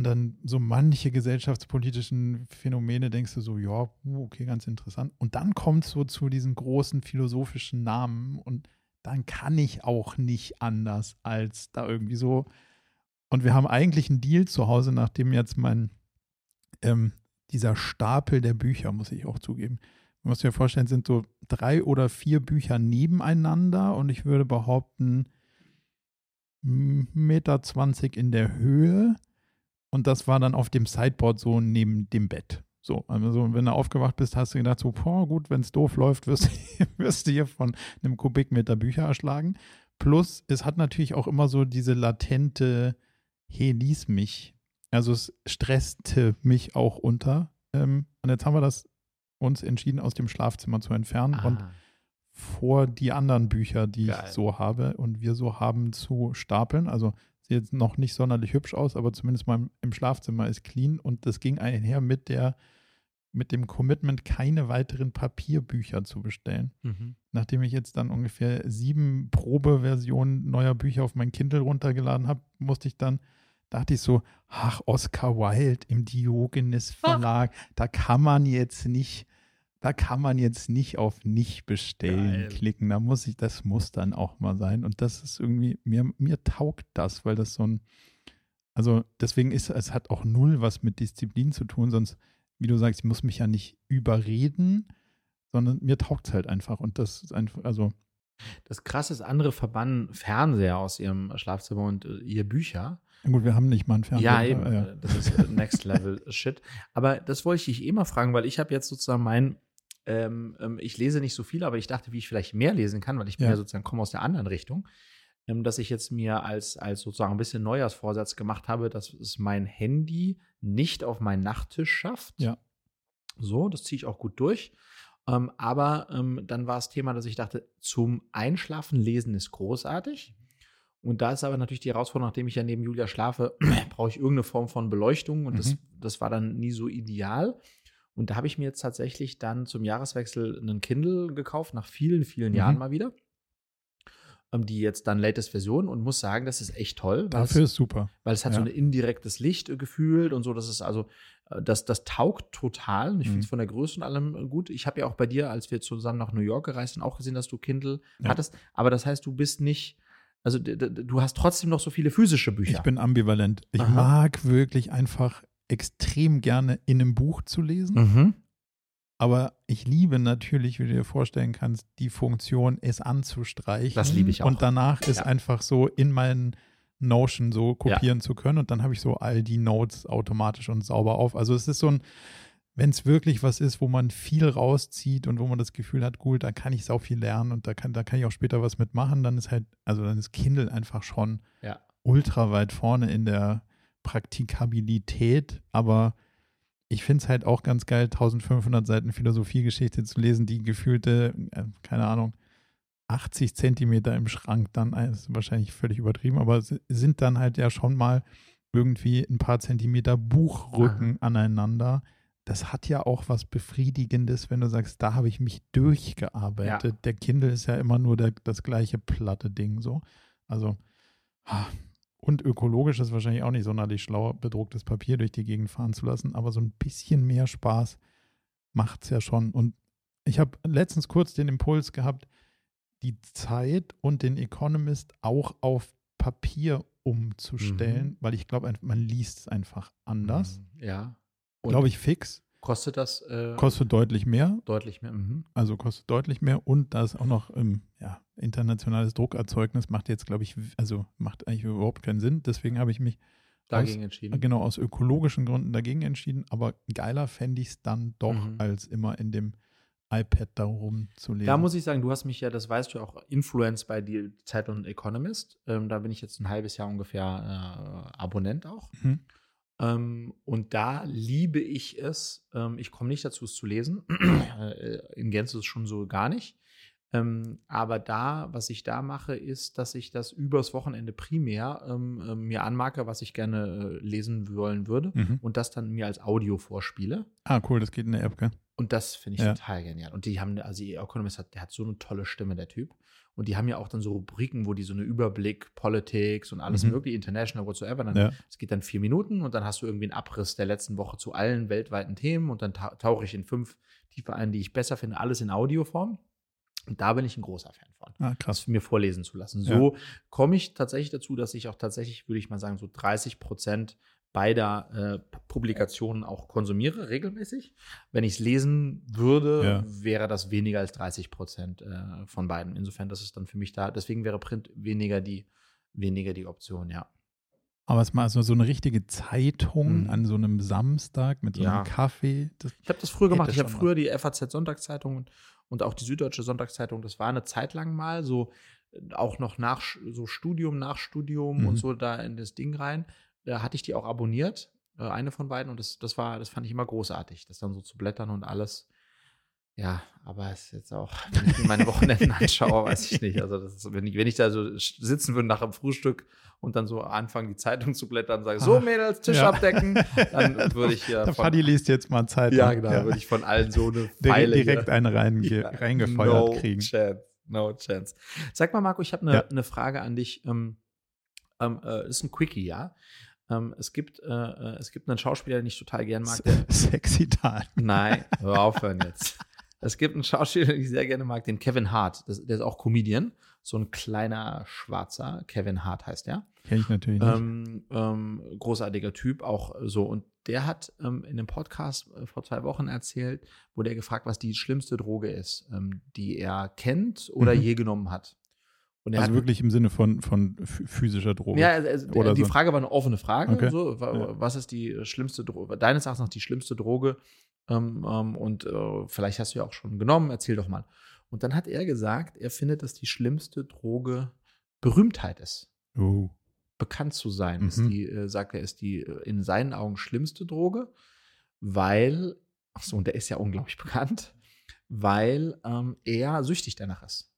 Und dann so manche gesellschaftspolitischen Phänomene denkst du so, ja, okay, ganz interessant. Und dann kommt so zu diesen großen philosophischen Namen und dann kann ich auch nicht anders als da irgendwie so. Und wir haben eigentlich einen Deal zu Hause, nachdem jetzt mein, ähm, dieser Stapel der Bücher, muss ich auch zugeben, man muss dir vorstellen, sind so drei oder vier Bücher nebeneinander und ich würde behaupten, Meter 20 in der Höhe und das war dann auf dem Sideboard so neben dem Bett. So, also wenn du aufgewacht bist, hast du gedacht, so, boah, gut, wenn es doof läuft, wirst, du- wirst du hier von einem Kubikmeter Bücher erschlagen. Plus, es hat natürlich auch immer so diese latente, hey, lies mich. Also es stresste mich auch unter. Ähm, und jetzt haben wir das uns entschieden, aus dem Schlafzimmer zu entfernen und Ah, vor die anderen Bücher, die Geil. ich so habe und wir so haben, zu stapeln. Also jetzt noch nicht sonderlich hübsch aus, aber zumindest mal im- im Schlafzimmer ist clean und das ging einher mit der mit dem Commitment, keine weiteren Papierbücher zu bestellen. mhm. Nachdem ich jetzt dann ungefähr sieben Probeversionen neuer Bücher auf mein Kindle runtergeladen habe, musste ich dann, dachte ich so, ach, Oscar Wilde im Diogenes Verlag, da kann man jetzt nicht, da kann man jetzt nicht auf nicht bestellen Geil. klicken. Da muss ich, das muss dann auch mal sein. Und das ist irgendwie, mir, mir taugt das, weil das so ein, also deswegen ist, es hat auch null was mit Disziplin zu tun, sonst, wie du sagst, ich muss mich ja nicht überreden, sondern mir taugt es halt einfach. Und das ist einfach, also, Das krasse ist, andere verbannen Fernseher aus ihrem Schlafzimmer und äh, ihr Bücher. na gut, wir haben nicht mal einen Fernseher. Ja, eben. ja. Das ist äh, Next Level Shit. Aber das wollte ich dich eh mal fragen, weil ich habe jetzt sozusagen mein, ähm, ähm, ich lese nicht so viel, aber ich dachte, wie ich vielleicht mehr lesen kann, weil ich bin Ja. ja, sozusagen komme aus der anderen Richtung, ähm, dass ich jetzt mir als, als sozusagen ein bisschen Neujahrsvorsatz gemacht habe, dass es mein Handy nicht auf meinen Nachttisch schafft. Ja. So, das ziehe ich auch gut durch. Ähm, aber ähm, dann war das Thema, dass ich dachte, zum Einschlafen lesen ist großartig. Und da ist aber natürlich die Herausforderung, nachdem ich ja neben Julia schlafe, brauche ich irgendeine Form von Beleuchtung und das, Mhm. das war dann nie so ideal. Und da habe ich mir jetzt tatsächlich dann zum Jahreswechsel einen Kindle gekauft, nach vielen, vielen Mhm. Jahren mal wieder. Ähm, Die jetzt dann latest Version und muss sagen, das ist echt toll. weil es- Dafür ist super. weil es hat so Ja. ein indirektes Licht äh, gefühlt und so. Das ist also, äh, das, das taugt total. Ich Mhm. finde es von der Größe und allem äh, gut. Ich habe ja auch bei dir, als wir zusammen nach New York gereist sind, auch gesehen, dass du Kindle Ja. hattest. Aber das heißt, du bist nicht, also du hast trotzdem noch so viele physische Bücher. Ich bin ambivalent. Ich Aha. mag wirklich einfach extrem gerne in einem Buch zu lesen. Mhm. Aber ich liebe natürlich, wie du dir vorstellen kannst, die Funktion, es anzustreichen. Das liebe ich auch. Und danach ist Ja. einfach so in meinen Notion so kopieren zu können. Und dann habe ich so all die Notes automatisch und sauber auf. Also es ist so ein, wenn es wirklich was ist, wo man viel rauszieht und wo man das Gefühl hat, gut, da kann ich sau viel lernen und da kann, da kann ich auch später was mitmachen, dann ist halt, also dann ist Kindle einfach schon Ja. ultra weit vorne in der Praktikabilität, aber ich finde es halt auch ganz geil, 1500 Seiten Philosophiegeschichte zu lesen, die gefühlte, äh, keine Ahnung, 80 Zentimeter im Schrank dann, äh, ist wahrscheinlich völlig übertrieben, aber sind dann halt ja schon mal irgendwie ein paar Zentimeter Buchrücken aneinander. Das hat ja auch was Befriedigendes, wenn du sagst, da habe ich mich durchgearbeitet. Ja. Der Kindle ist ja immer nur der, das gleiche platte Ding so. Also, ah, und ökologisch ist wahrscheinlich auch nicht sonderlich schlau, bedrucktes Papier durch die Gegend fahren zu lassen, aber so ein bisschen mehr Spaß macht es ja schon. Und ich habe letztens kurz den Impuls gehabt, die Zeit und den Economist auch auf Papier umzustellen, Mhm. weil ich glaube, man liest es einfach anders. Mhm, Ja. Glaube ich fix. Kostet das äh, Kostet deutlich mehr, deutlich mehr? Mhm. also kostet deutlich mehr und da ist auch noch ähm, ja, internationales Druckerzeugnis macht jetzt, glaube ich, also macht eigentlich überhaupt keinen Sinn. Deswegen habe ich mich Dagegen aus, entschieden. genau aus ökologischen Gründen dagegen entschieden, aber geiler fände ich es dann doch, Mhm. als immer in dem iPad da rumzulesen. Da muss ich sagen, du hast mich ja, das weißt du auch, Influenced bei die Zeitung Economist. Ähm, da bin ich jetzt ein halbes Jahr ungefähr äh, Abonnent auch. Mhm. Ähm, und da liebe ich es. Ähm, ich komme nicht dazu, es zu lesen. Äh, In Gänze ist es schon so gar nicht. Ähm, aber da, was ich da mache, ist, dass ich das übers Wochenende primär ähm, mir anmarke, was ich gerne äh, lesen wollen würde Mhm. und das dann mir als Audio vorspiele. Ah, cool, das geht in der App, gell? Und das finde ich Ja. total genial. Und die haben, also die Economist hat, der hat so eine tolle Stimme, der Typ. Und die haben ja auch dann so Rubriken, wo die so eine Überblick, Politics und alles Mhm. mögliche, international, whatsoever. Dann, Ja. Es geht dann vier Minuten und dann hast du irgendwie einen Abriss der letzten Woche zu allen weltweiten Themen und dann ta tauche ich in fünf tiefer ein, die ich besser finde, alles in Audioform. Und da bin ich ein großer Fan von Ah, das mir vorlesen zu lassen. So komme ich tatsächlich dazu, dass ich auch tatsächlich, würde ich mal sagen, so 30 Prozent beider äh, Publikationen auch konsumiere, regelmäßig. Wenn ich es lesen würde, Ja. wäre das weniger als 30 Prozent äh, von beiden. Insofern, das ist dann für mich da. Deswegen wäre Print weniger die, weniger die Option, ja. Aber es mal so, so eine richtige Zeitung Mhm. an so einem Samstag mit so Ja. einem Kaffee. Das, Ich habe das früher gemacht. Ich habe früher die FAZ-Sonntagszeitung und, und auch die Süddeutsche Sonntagszeitung. Das war eine Zeit lang mal so, äh, auch noch nach so Studium, Nachstudium Mhm. und so da in das Ding rein. Da hatte ich die auch abonniert, äh, eine von beiden. Und das, das war, das fand ich immer großartig, das dann so zu blättern und alles. Ja, aber es ist jetzt auch, wenn ich mir meine Wochenenden anschaue, weiß ich nicht. Also, ist, wenn, ich, wenn ich da so sitzen würde nach dem Frühstück und dann so anfangen, die Zeitung zu blättern und sage, so Ach, Mädels, Tisch ja. abdecken, dann würde ich ja Der von Fadi liest jetzt mal Zeitung. ja, genau. Würde ich von allen so eine Direkt, Pfeile direkt hier. einen reinge Ja, reingefeuert no kriegen. Chance. No chance. Sag mal, Marco, ich habe eine Ja. eine Frage an dich. Ähm, ähm, äh, ist ein Quickie, ja? Ähm, es, gibt, äh, äh, es gibt einen Schauspieler, den ich total gern mag. Der, Sexy Time. nein, hör aufhören jetzt. Es gibt einen Schauspieler, den ich sehr gerne mag, den Kevin Hart. Das, der ist auch Comedian. So ein kleiner Schwarzer. Kevin Hart heißt der. Kenn ich natürlich nicht. Ähm, ähm, großartiger Typ, auch so. Und der hat ähm, in einem Podcast äh, vor zwei Wochen erzählt, wurde er gefragt, was die schlimmste Droge ist, ähm, die er kennt oder Mhm. je genommen hat. Also hat, wirklich im Sinne von, von ph- physischer Droge. ja, also, also, Oder die so. Frage war eine offene Frage. Okay. So. Was ist die äh, schlimmste Droge, deines Erachtens nach die schlimmste Droge? Ähm, ähm, und äh, vielleicht hast du ja auch schon genommen, erzähl doch mal. Und dann hat er gesagt, er findet, dass die schlimmste Droge Berühmtheit ist Oh. bekannt zu sein, ist Mhm. die, äh, sagt er, ist die äh, in seinen Augen schlimmste Droge, weil, ach so, und der ist ja unglaublich bekannt, weil ähm, er süchtig danach ist.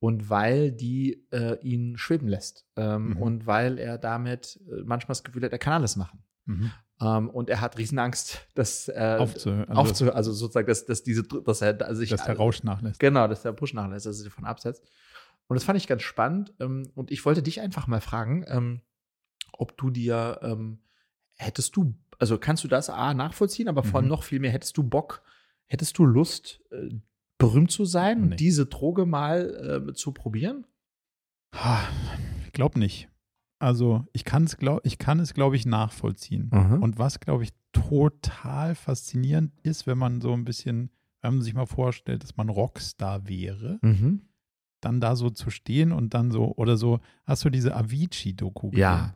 Und weil die äh, ihn schweben lässt. Ähm, Mhm. Und weil er damit äh, manchmal das Gefühl hat, er kann alles machen. Mhm. Ähm, und er hat Riesenangst, dass äh, Aufzuhören. Also, aufzuhören, also sozusagen, dass, dass diese, dass er, also ich, dass der Rausch nachlässt. Genau, dass der Push nachlässt, dass er sich davon absetzt. Und das fand ich ganz spannend. Ähm, und ich wollte dich einfach mal fragen, ähm, ob du dir, ähm, hättest du, also kannst du das A nachvollziehen, aber vor allem Mhm. noch viel mehr, hättest du Bock, hättest du Lust, äh, berühmt zu sein Nee. und diese Droge mal äh, zu probieren? Ha, Ich glaube nicht. Also ich, kann's glaub, ich kann es, glaube ich, nachvollziehen. Mhm. Und was, glaube ich, total faszinierend ist, wenn man so ein bisschen, wenn man sich mal vorstellt, dass man Rockstar wäre, Mhm. dann da so zu stehen und dann so, oder so, hast du diese Avicii-Doku gesehen? Ja.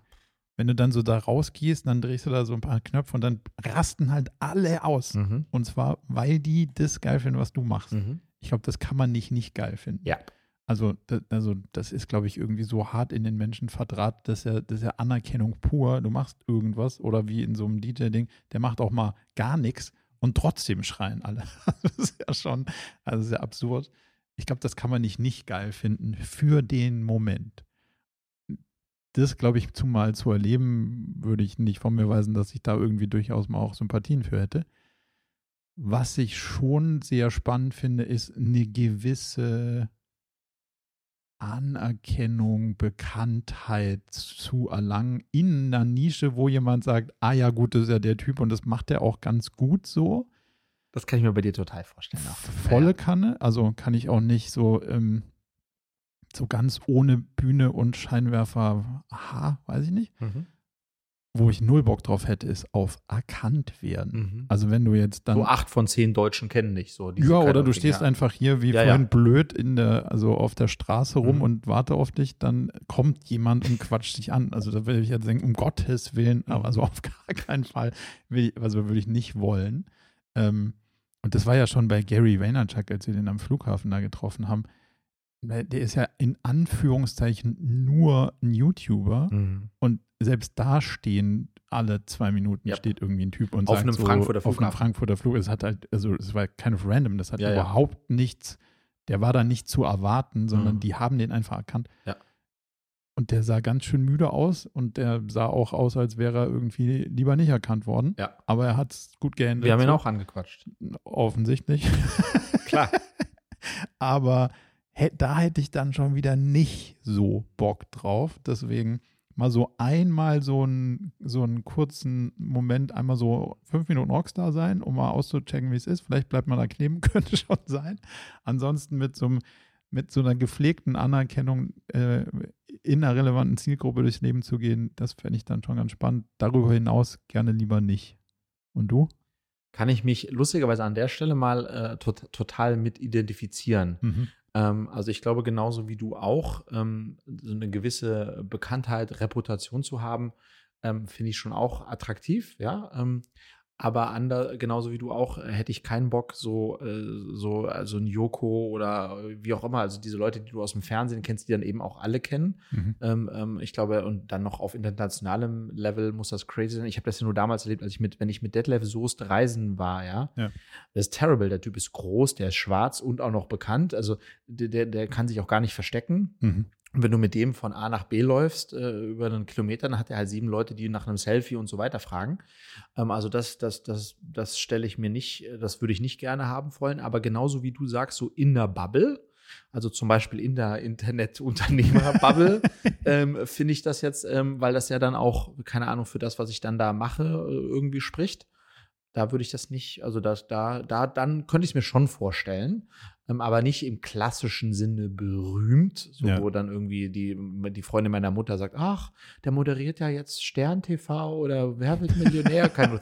Wenn du dann so da rausgehst, dann drehst du da so ein paar Knöpfe und dann rasten halt alle aus. Mhm. Und zwar, weil die das geil finden, was du machst. Mhm. Ich glaube, das kann man nicht nicht geil finden. Ja. Also, da, also das ist, glaube ich, irgendwie so hart in den Menschen verdrahtet, dass er, das ist ja Anerkennung pur. Du machst irgendwas oder wie in so einem DJ-Ding, der macht auch mal gar nichts und trotzdem schreien alle. Das ist ja schon, also sehr absurd. Ich glaube, das kann man nicht nicht geil finden für den Moment. Das, glaube ich, zumal zu erleben, würde ich nicht von mir weisen, dass ich da irgendwie durchaus mal auch Sympathien für hätte. Was ich schon sehr spannend finde, ist eine gewisse Anerkennung, Bekanntheit zu erlangen in einer Nische, wo jemand sagt, ah ja gut, das ist ja der Typ und das macht er auch ganz gut so. Das kann ich mir bei dir total vorstellen. Volle Kanne, also kann ich auch nicht so, ähm, so ganz ohne Bühne und Scheinwerfer, aha, weiß ich nicht. Mhm wo ich null Bock drauf hätte, ist auf erkannt werden. Mhm. Also wenn du jetzt dann. So acht von zehn Deutschen kennen dich so. Ja, oder du stehst ja. einfach hier wie ja, vorhin ja. blöd in der, also auf der Straße rum mhm. und warte auf dich, dann kommt jemand und quatscht dich an. Also da würde ich jetzt denken, um Gottes Willen, aber so auf gar keinen Fall, will ich, also würde ich nicht wollen. Ähm, und das war ja schon bei Gary Vaynerchuk, als wir den am Flughafen da getroffen haben. Der ist ja in Anführungszeichen nur ein YouTuber mhm. und selbst da stehen alle zwei Minuten ja. steht irgendwie ein Typ und auf sagt einem so, Frankfurter Flug. Auf einem Frankfurter Flug. Es hat halt, also es war kind of random, das hat ja, überhaupt ja. nichts, der war da nicht zu erwarten, sondern mhm. die haben den einfach erkannt. Ja. Und der sah ganz schön müde aus und der sah auch aus, als wäre er irgendwie lieber nicht erkannt worden. Ja. Aber er hat es gut geändert. Wir haben ihn auch angequatscht. Offensichtlich. Klar. Aber da hätte ich dann schon wieder nicht so Bock drauf. Deswegen mal so einmal so einen, so einen kurzen Moment, einmal so fünf Minuten Rockstar sein, um mal auszuchecken, wie es ist. Vielleicht bleibt man da kleben, könnte schon sein. Ansonsten mit so, einem, mit so einer gepflegten Anerkennung äh, in einer relevanten Zielgruppe durchs Leben zu gehen, das fände ich dann schon ganz spannend. Darüber hinaus gerne lieber nicht. Und du? Kann ich mich lustigerweise an der Stelle mal äh, tot, total mit identifizieren. Mhm. Ähm, also ich glaube genauso wie du auch, ähm, so eine gewisse Bekanntheit, Reputation zu haben, ähm, finde ich schon auch attraktiv, ja. Aber ander, genauso wie du auch, äh, hätte ich keinen Bock, so, äh, so also ein Joko oder wie auch immer, also diese Leute, die du aus dem Fernsehen kennst, die dann eben auch alle kennen. Mhm. Ähm, ähm, ich glaube, und dann noch auf internationalem Level muss das crazy sein. Ich habe das ja nur damals erlebt, als ich mit, wenn ich mit Detlef Soest reisen war, ja. ja. Das ist terrible. Der Typ ist groß, der ist schwarz und auch noch bekannt. Also der, der, der kann sich auch gar nicht verstecken. Mhm. Wenn du mit dem von A nach B läufst, äh, über einen Kilometer, dann hat er halt sieben Leute, die nach einem Selfie und so weiter fragen. Ähm, also das, das, das, das stelle ich mir nicht, das würde ich nicht gerne haben wollen. Aber genauso wie du sagst, so in der Bubble, also zum Beispiel in der Internetunternehmer-Bubble, ähm, finde ich das jetzt, ähm, weil das ja dann auch, keine Ahnung, für das, was ich dann da mache, äh, irgendwie spricht. Da würde ich das nicht, also das, da, da, dann könnte ich es mir schon vorstellen, aber nicht im klassischen Sinne berühmt, so ja. wo dann irgendwie die, die Freundin meiner Mutter sagt, ach, der moderiert ja jetzt Stern TV oder Wer wird Millionär? Kein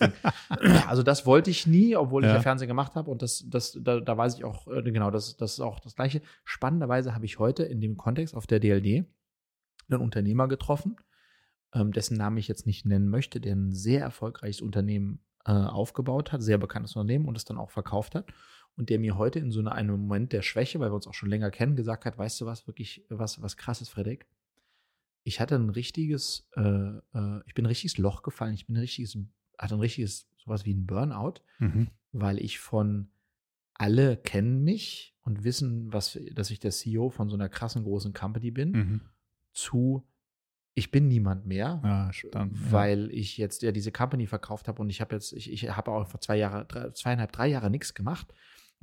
also das wollte ich nie, obwohl ja. ich ja Fernsehen gemacht habe und das, das, da, da weiß ich auch, äh, genau, das, das ist auch das Gleiche. Spannenderweise habe ich heute in dem Kontext auf der DLD einen Unternehmer getroffen, ähm, dessen Namen ich jetzt nicht nennen möchte, der ein sehr erfolgreiches Unternehmen äh, aufgebaut hat, sehr bekanntes Unternehmen und es dann auch verkauft hat. Und der mir heute in so einem Moment der Schwäche, weil wir uns auch schon länger kennen, gesagt hat, weißt du was, wirklich, was, was krasses, Frederik? Ich hatte ein richtiges, äh, äh, ich bin ein richtiges Loch gefallen, ich bin ein richtiges, hatte ein richtiges, sowas wie ein Burnout, mhm. weil ich von alle kennen mich und wissen, was, dass ich der CEO von so einer krassen großen Company bin, mhm. zu ich bin niemand mehr, ja, stand, weil ja. ich jetzt ja diese Company verkauft habe und ich habe jetzt, ich, ich habe auch vor zwei Jahre, drei, zweieinhalb, drei Jahre nichts gemacht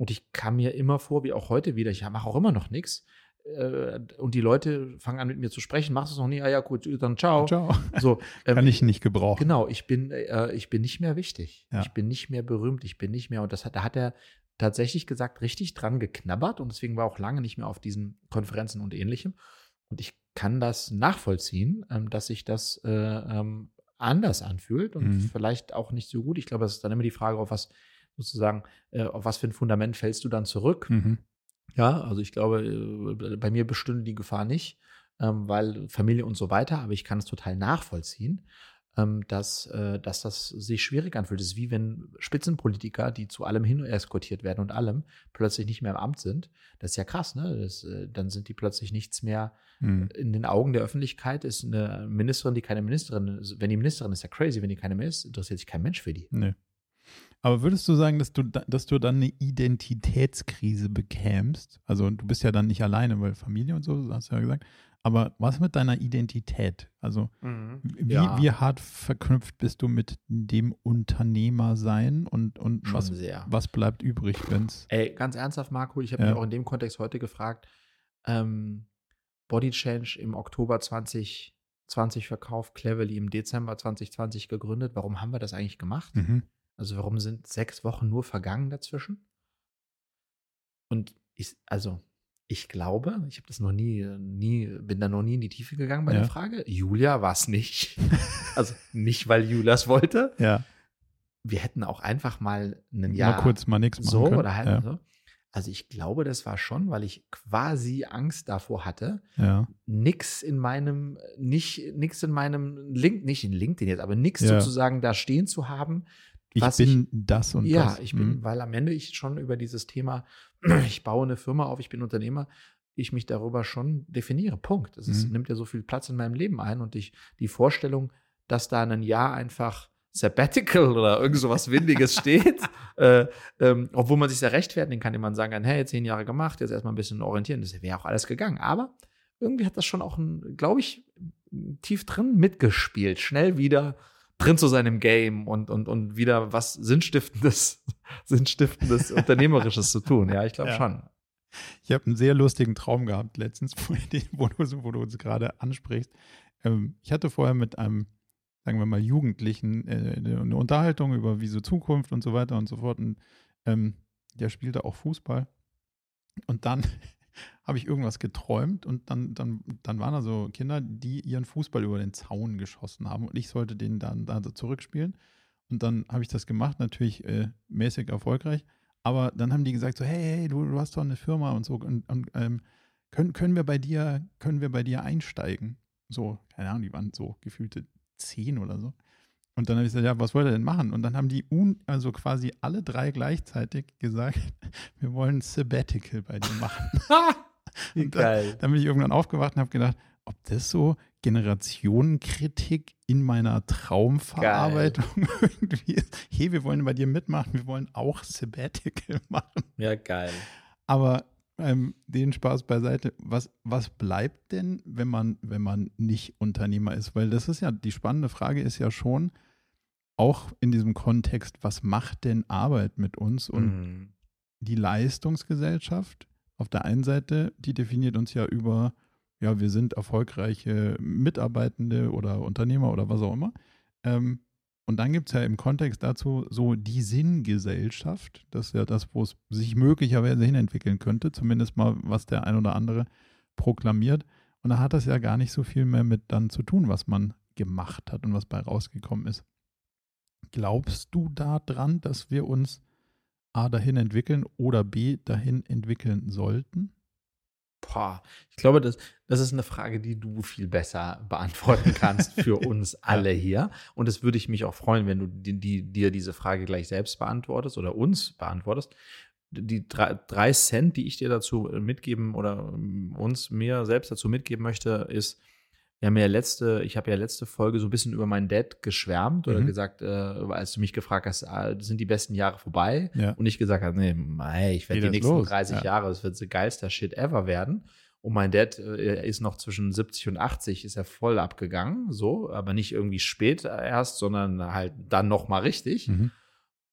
und ich kam mir immer vor, wie auch heute wieder, ich mache auch immer noch nichts. Äh, und die Leute fangen an mit mir zu sprechen, machst du es noch nie? Ah ja, gut, dann ciao. Ciao. So, ähm, Kann ich nicht gebrauchen. Genau, ich bin, äh, ich bin nicht mehr wichtig. Ja. Ich bin nicht mehr berühmt, ich bin nicht mehr, und das hat, da hat er tatsächlich gesagt, richtig dran geknabbert und deswegen war auch lange nicht mehr auf diesen Konferenzen und ähnlichem. Und ich kann das nachvollziehen, ähm, dass sich das äh, ähm, anders anfühlt und mhm. vielleicht auch nicht so gut. Ich glaube, es ist dann immer die Frage, auf was sozusagen, äh, auf was für ein Fundament fällst du dann zurück? Mhm. Ja, also ich glaube, äh, bei mir bestünde die Gefahr nicht, ähm, weil Familie und so weiter, aber ich kann es total nachvollziehen ähm, dass, äh, dass das sich schwierig anfühlt. Es ist wie wenn Spitzenpolitiker, die zu allem hin eskortiert werden und allem, plötzlich nicht mehr im Amt sind. Das ist ja krass, ne? Das, äh, dann sind die plötzlich nichts mehr mhm. in den Augen der Öffentlichkeit. Ist eine Ministerin, die keine Ministerin ist. Wenn die Ministerin ist, ja crazy. Wenn die keine mehr ist, interessiert sich kein Mensch für die. Nee. Aber würdest du sagen, dass du, dass du dann eine Identitätskrise bekämst? Also du bist ja dann nicht alleine, weil Familie und so, hast du ja gesagt. Aber was mit deiner Identität? Also Mhm. wie, Ja. wie hart verknüpft bist du mit dem Unternehmer sein und, und Schon was, sehr. was bleibt übrig, wenn es. Ey, ganz ernsthaft, Marco, ich habe Ja. mich auch in dem Kontext heute gefragt, ähm, Body Change im Oktober 2020 verkauft, Cleverly im Dezember 2020 gegründet. Warum haben wir das eigentlich gemacht? Mhm. Also warum sind sechs Wochen nur vergangen dazwischen? Und ich, also ich glaube, ich habe das noch nie, nie, bin da noch nie in die Tiefe gegangen bei Ja. der Frage. Julia war es nicht. also nicht, weil Julia es wollte. Ja, Wir hätten auch einfach mal ein Jahr mal kurz mal nichts machen so können. oder halt ja. so. Also ich glaube, das war schon, weil ich quasi Angst davor hatte, Ja. nix in meinem, nicht, nix in meinem Link, nicht in LinkedIn jetzt, aber nix Ja. sozusagen da stehen zu haben. Ich was bin das und ja, das. ich bin, Mhm. weil am Ende ich schon über dieses Thema, ich baue eine Firma auf, ich bin Unternehmer, ich mich darüber schon definiere. Punkt. Es Mhm. nimmt ja so viel Platz in meinem Leben ein und ich, die Vorstellung, dass da ein Jahr einfach Sabbatical oder irgend sowas Windiges steht, äh, ähm, obwohl man sich ja rechtfertigen kann, indem man sagen kann, hey, zehn Jahre gemacht, jetzt erstmal ein bisschen orientieren, das wäre auch alles gegangen. Aber irgendwie hat das schon auch, glaube ich, tief drin mitgespielt, schnell wieder drin zu sein im Game und, und, und wieder was Sinnstiftendes, Sinnstiftendes, Unternehmerisches zu tun. Ja, ich glaube Ja. schon. Ich habe einen sehr lustigen Traum gehabt letztens, wo du, wo du, uns gerade ansprichst. Ähm, ich hatte vorher mit einem, sagen wir mal, Jugendlichen äh, eine eine Unterhaltung über wie so Zukunft und so weiter und so fort. Und ähm, der spielte auch Fußball. Und dann habe ich irgendwas geträumt und dann, dann, dann waren da so Kinder, die ihren Fußball über den Zaun geschossen haben und ich sollte den dann da so zurückspielen. Und dann habe ich das gemacht, natürlich äh, mäßig erfolgreich. Aber dann haben die gesagt so, hey, hey, du, du hast doch eine Firma und so und, und ähm, können, können wir bei dir, können wir bei dir einsteigen? So, keine Ahnung, die waren so gefühlte zehn oder so. Und dann habe ich gesagt, ja, was wollt ihr denn machen? Und dann haben die un, also quasi alle drei gleichzeitig gesagt, wir wollen Sabbatical bei dir machen. Und dann- geil. Dann bin ich irgendwann aufgewacht und habe gedacht, ob das so Generationenkritik in meiner Traumverarbeitung irgendwie ist. Hey, wir wollen bei dir mitmachen, wir wollen auch Sabbatical machen. Ja, geil. Aber ähm, den Spaß beiseite. Was, was bleibt denn, wenn man, wenn man nicht Unternehmer ist? Weil das ist ja, die spannende Frage ist ja schon, auch in diesem Kontext, was macht denn Arbeit mit uns? Und Mhm. die Leistungsgesellschaft auf der einen Seite, die definiert uns ja über, ja, wir sind erfolgreiche Mitarbeitende oder Unternehmer oder was auch immer. Ähm, und dann gibt es ja im Kontext dazu so die Sinngesellschaft. Das ist ja das, wo es sich möglicherweise hinentwickeln könnte, zumindest mal, was der ein oder andere proklamiert. Und da hat das ja gar nicht so viel mehr mit dann zu tun, was man gemacht hat und was bei rausgekommen ist. Glaubst du daran, dass wir uns A dahin entwickeln oder B dahin entwickeln sollten? Boah, ich glaube, das, das ist eine Frage, die du viel besser beantworten kannst für uns alle hier. Und es würde ich mich auch freuen, wenn du die, die, dir diese Frage gleich selbst beantwortest oder uns beantwortest. Die drei, drei Cent, die ich dir dazu mitgeben oder ähm, uns, mir selbst dazu mitgeben möchte, ist, wir haben ja letzte, ich habe ja letzte Folge so ein bisschen über meinen Dad geschwärmt oder Mhm. gesagt, äh, als du mich gefragt hast, ah, sind die besten Jahre vorbei? Ja. Und ich gesagt habe, nee, ey, ich werde die nächsten los? 30 Ja. Jahre, das wird der geilste Shit ever werden. Und mein Dad äh, ist noch zwischen 70 und 80, ist er voll abgegangen, so, aber nicht irgendwie spät erst, sondern halt dann noch mal richtig. Mhm.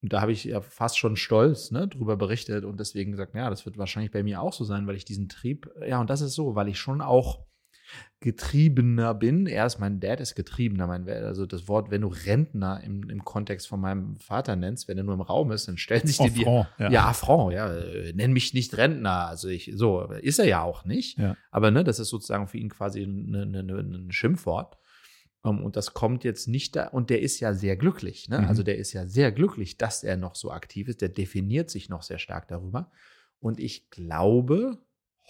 Und da habe ich ja fast schon stolz ne, drüber berichtet und deswegen gesagt, ja, das wird wahrscheinlich bei mir auch so sein, weil ich diesen Trieb, ja, und das ist so, weil ich schon auch getriebener bin. Er ist mein Dad ist getriebener, mein also das Wort, wenn du Rentner im, im Kontext von meinem Vater nennst, wenn er nur im Raum ist, dann stellen sich die, die ja, ja Affront, ja, nenn mich nicht Rentner, also ich so ist er ja auch nicht, Ja. aber ne, das ist sozusagen für ihn quasi eine, eine, ein Schimpfwort. Um, und das kommt jetzt nicht da, und der ist ja sehr glücklich, ne? Mhm. Also der ist ja sehr glücklich, dass er noch so aktiv ist, der definiert sich noch sehr stark darüber. Und ich glaube,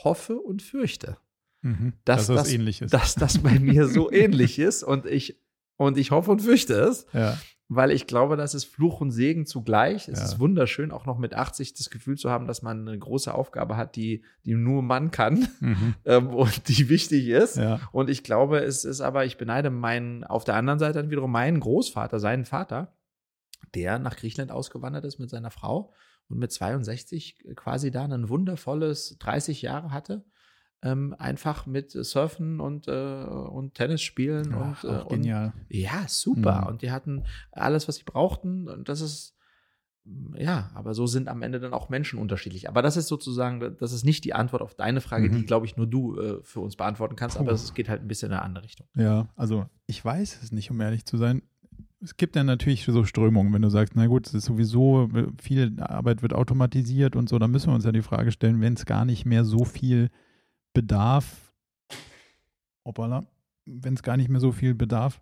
hoffe und fürchte, Mhm. dass Dass das das- ähnlich ist. dass das bei mir so ähnlich ist und ich, und ich hoffe und fürchte es, ja. weil ich glaube, das ist Fluch und Segen zugleich. Es Ja. ist wunderschön, auch noch mit 80 das Gefühl zu haben, dass man eine große Aufgabe hat, die, die nur man kann Mhm. ähm, und die wichtig ist. ja. Und ich glaube, es ist aber, ich beneide meinen, auf der anderen Seite dann wiederum meinen Großvater, seinen Vater, der nach Griechenland ausgewandert ist mit seiner Frau und mit 62 quasi da ein wundervolles 30 Jahre hatte. Ähm, einfach mit Surfen und, äh, und Tennis spielen Ach, und, äh, auch genial. und ja, super. Mhm. Und die hatten alles, was sie brauchten. Und das ist ja, aber so sind am Ende dann auch Menschen unterschiedlich. Aber das ist sozusagen, das ist nicht die Antwort auf deine Frage, Mhm. die, glaube ich, nur du äh, für uns beantworten kannst, aber Puh. es geht halt ein bisschen in eine andere Richtung. Ja, also ich weiß es nicht, um ehrlich zu sein. Es gibt ja natürlich so Strömungen, wenn du sagst, na gut, es ist sowieso, viel Arbeit wird automatisiert und so, dann müssen wir uns ja die Frage stellen, wenn es gar nicht mehr so viel Bedarf, hoppala, wenn es gar nicht mehr so viel Bedarf,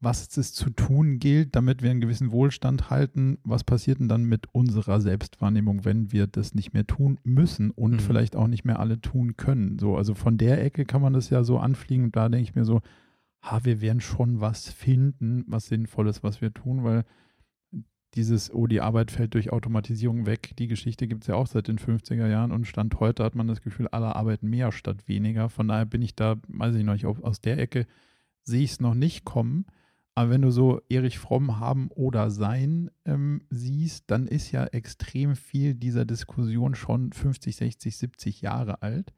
was es zu tun gilt, damit wir einen gewissen Wohlstand halten, was passiert denn dann mit unserer Selbstwahrnehmung, wenn wir das nicht mehr tun müssen und Mhm. vielleicht auch nicht mehr alle tun können? So, also von der Ecke kann man das ja so anfliegen und da denke ich mir so, ha, wir werden schon was finden, was Sinnvolles, was wir tun, weil dieses, oh, die Arbeit fällt durch Automatisierung weg, die Geschichte gibt es ja auch seit den 50er Jahren und Stand heute hat man das Gefühl, alle arbeiten mehr statt weniger. Von daher bin ich da, weiß ich noch nicht, aus der Ecke sehe ich es noch nicht kommen. Aber wenn du so Erich Fromm haben oder sein ähm, siehst, dann ist ja extrem viel dieser Diskussion schon 50, 60, 70 Jahre alt.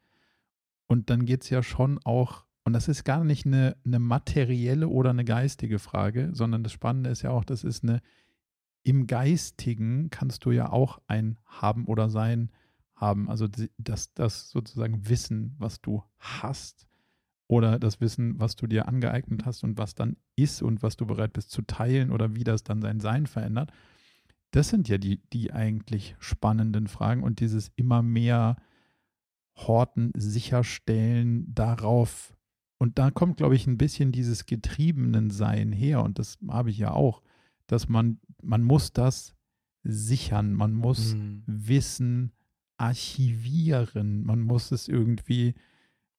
Und dann geht es ja schon auch, und das ist gar nicht eine, eine materielle oder eine geistige Frage, sondern das Spannende ist ja auch, das ist eine, im Geistigen kannst du ja auch ein Haben oder Sein haben. Also das, das sozusagen Wissen, was du hast oder das Wissen, was du dir angeeignet hast und was dann ist und was du bereit bist zu teilen oder wie das dann sein Sein verändert. Das sind ja die, die eigentlich spannenden Fragen und dieses immer mehr Horten, sicherstellen, darauf. Und da kommt, glaube ich, ein bisschen dieses getriebenen Sein her und das habe ich ja auch, dass man, man muss das sichern, man muss Mhm. Wissen archivieren. Man muss es irgendwie,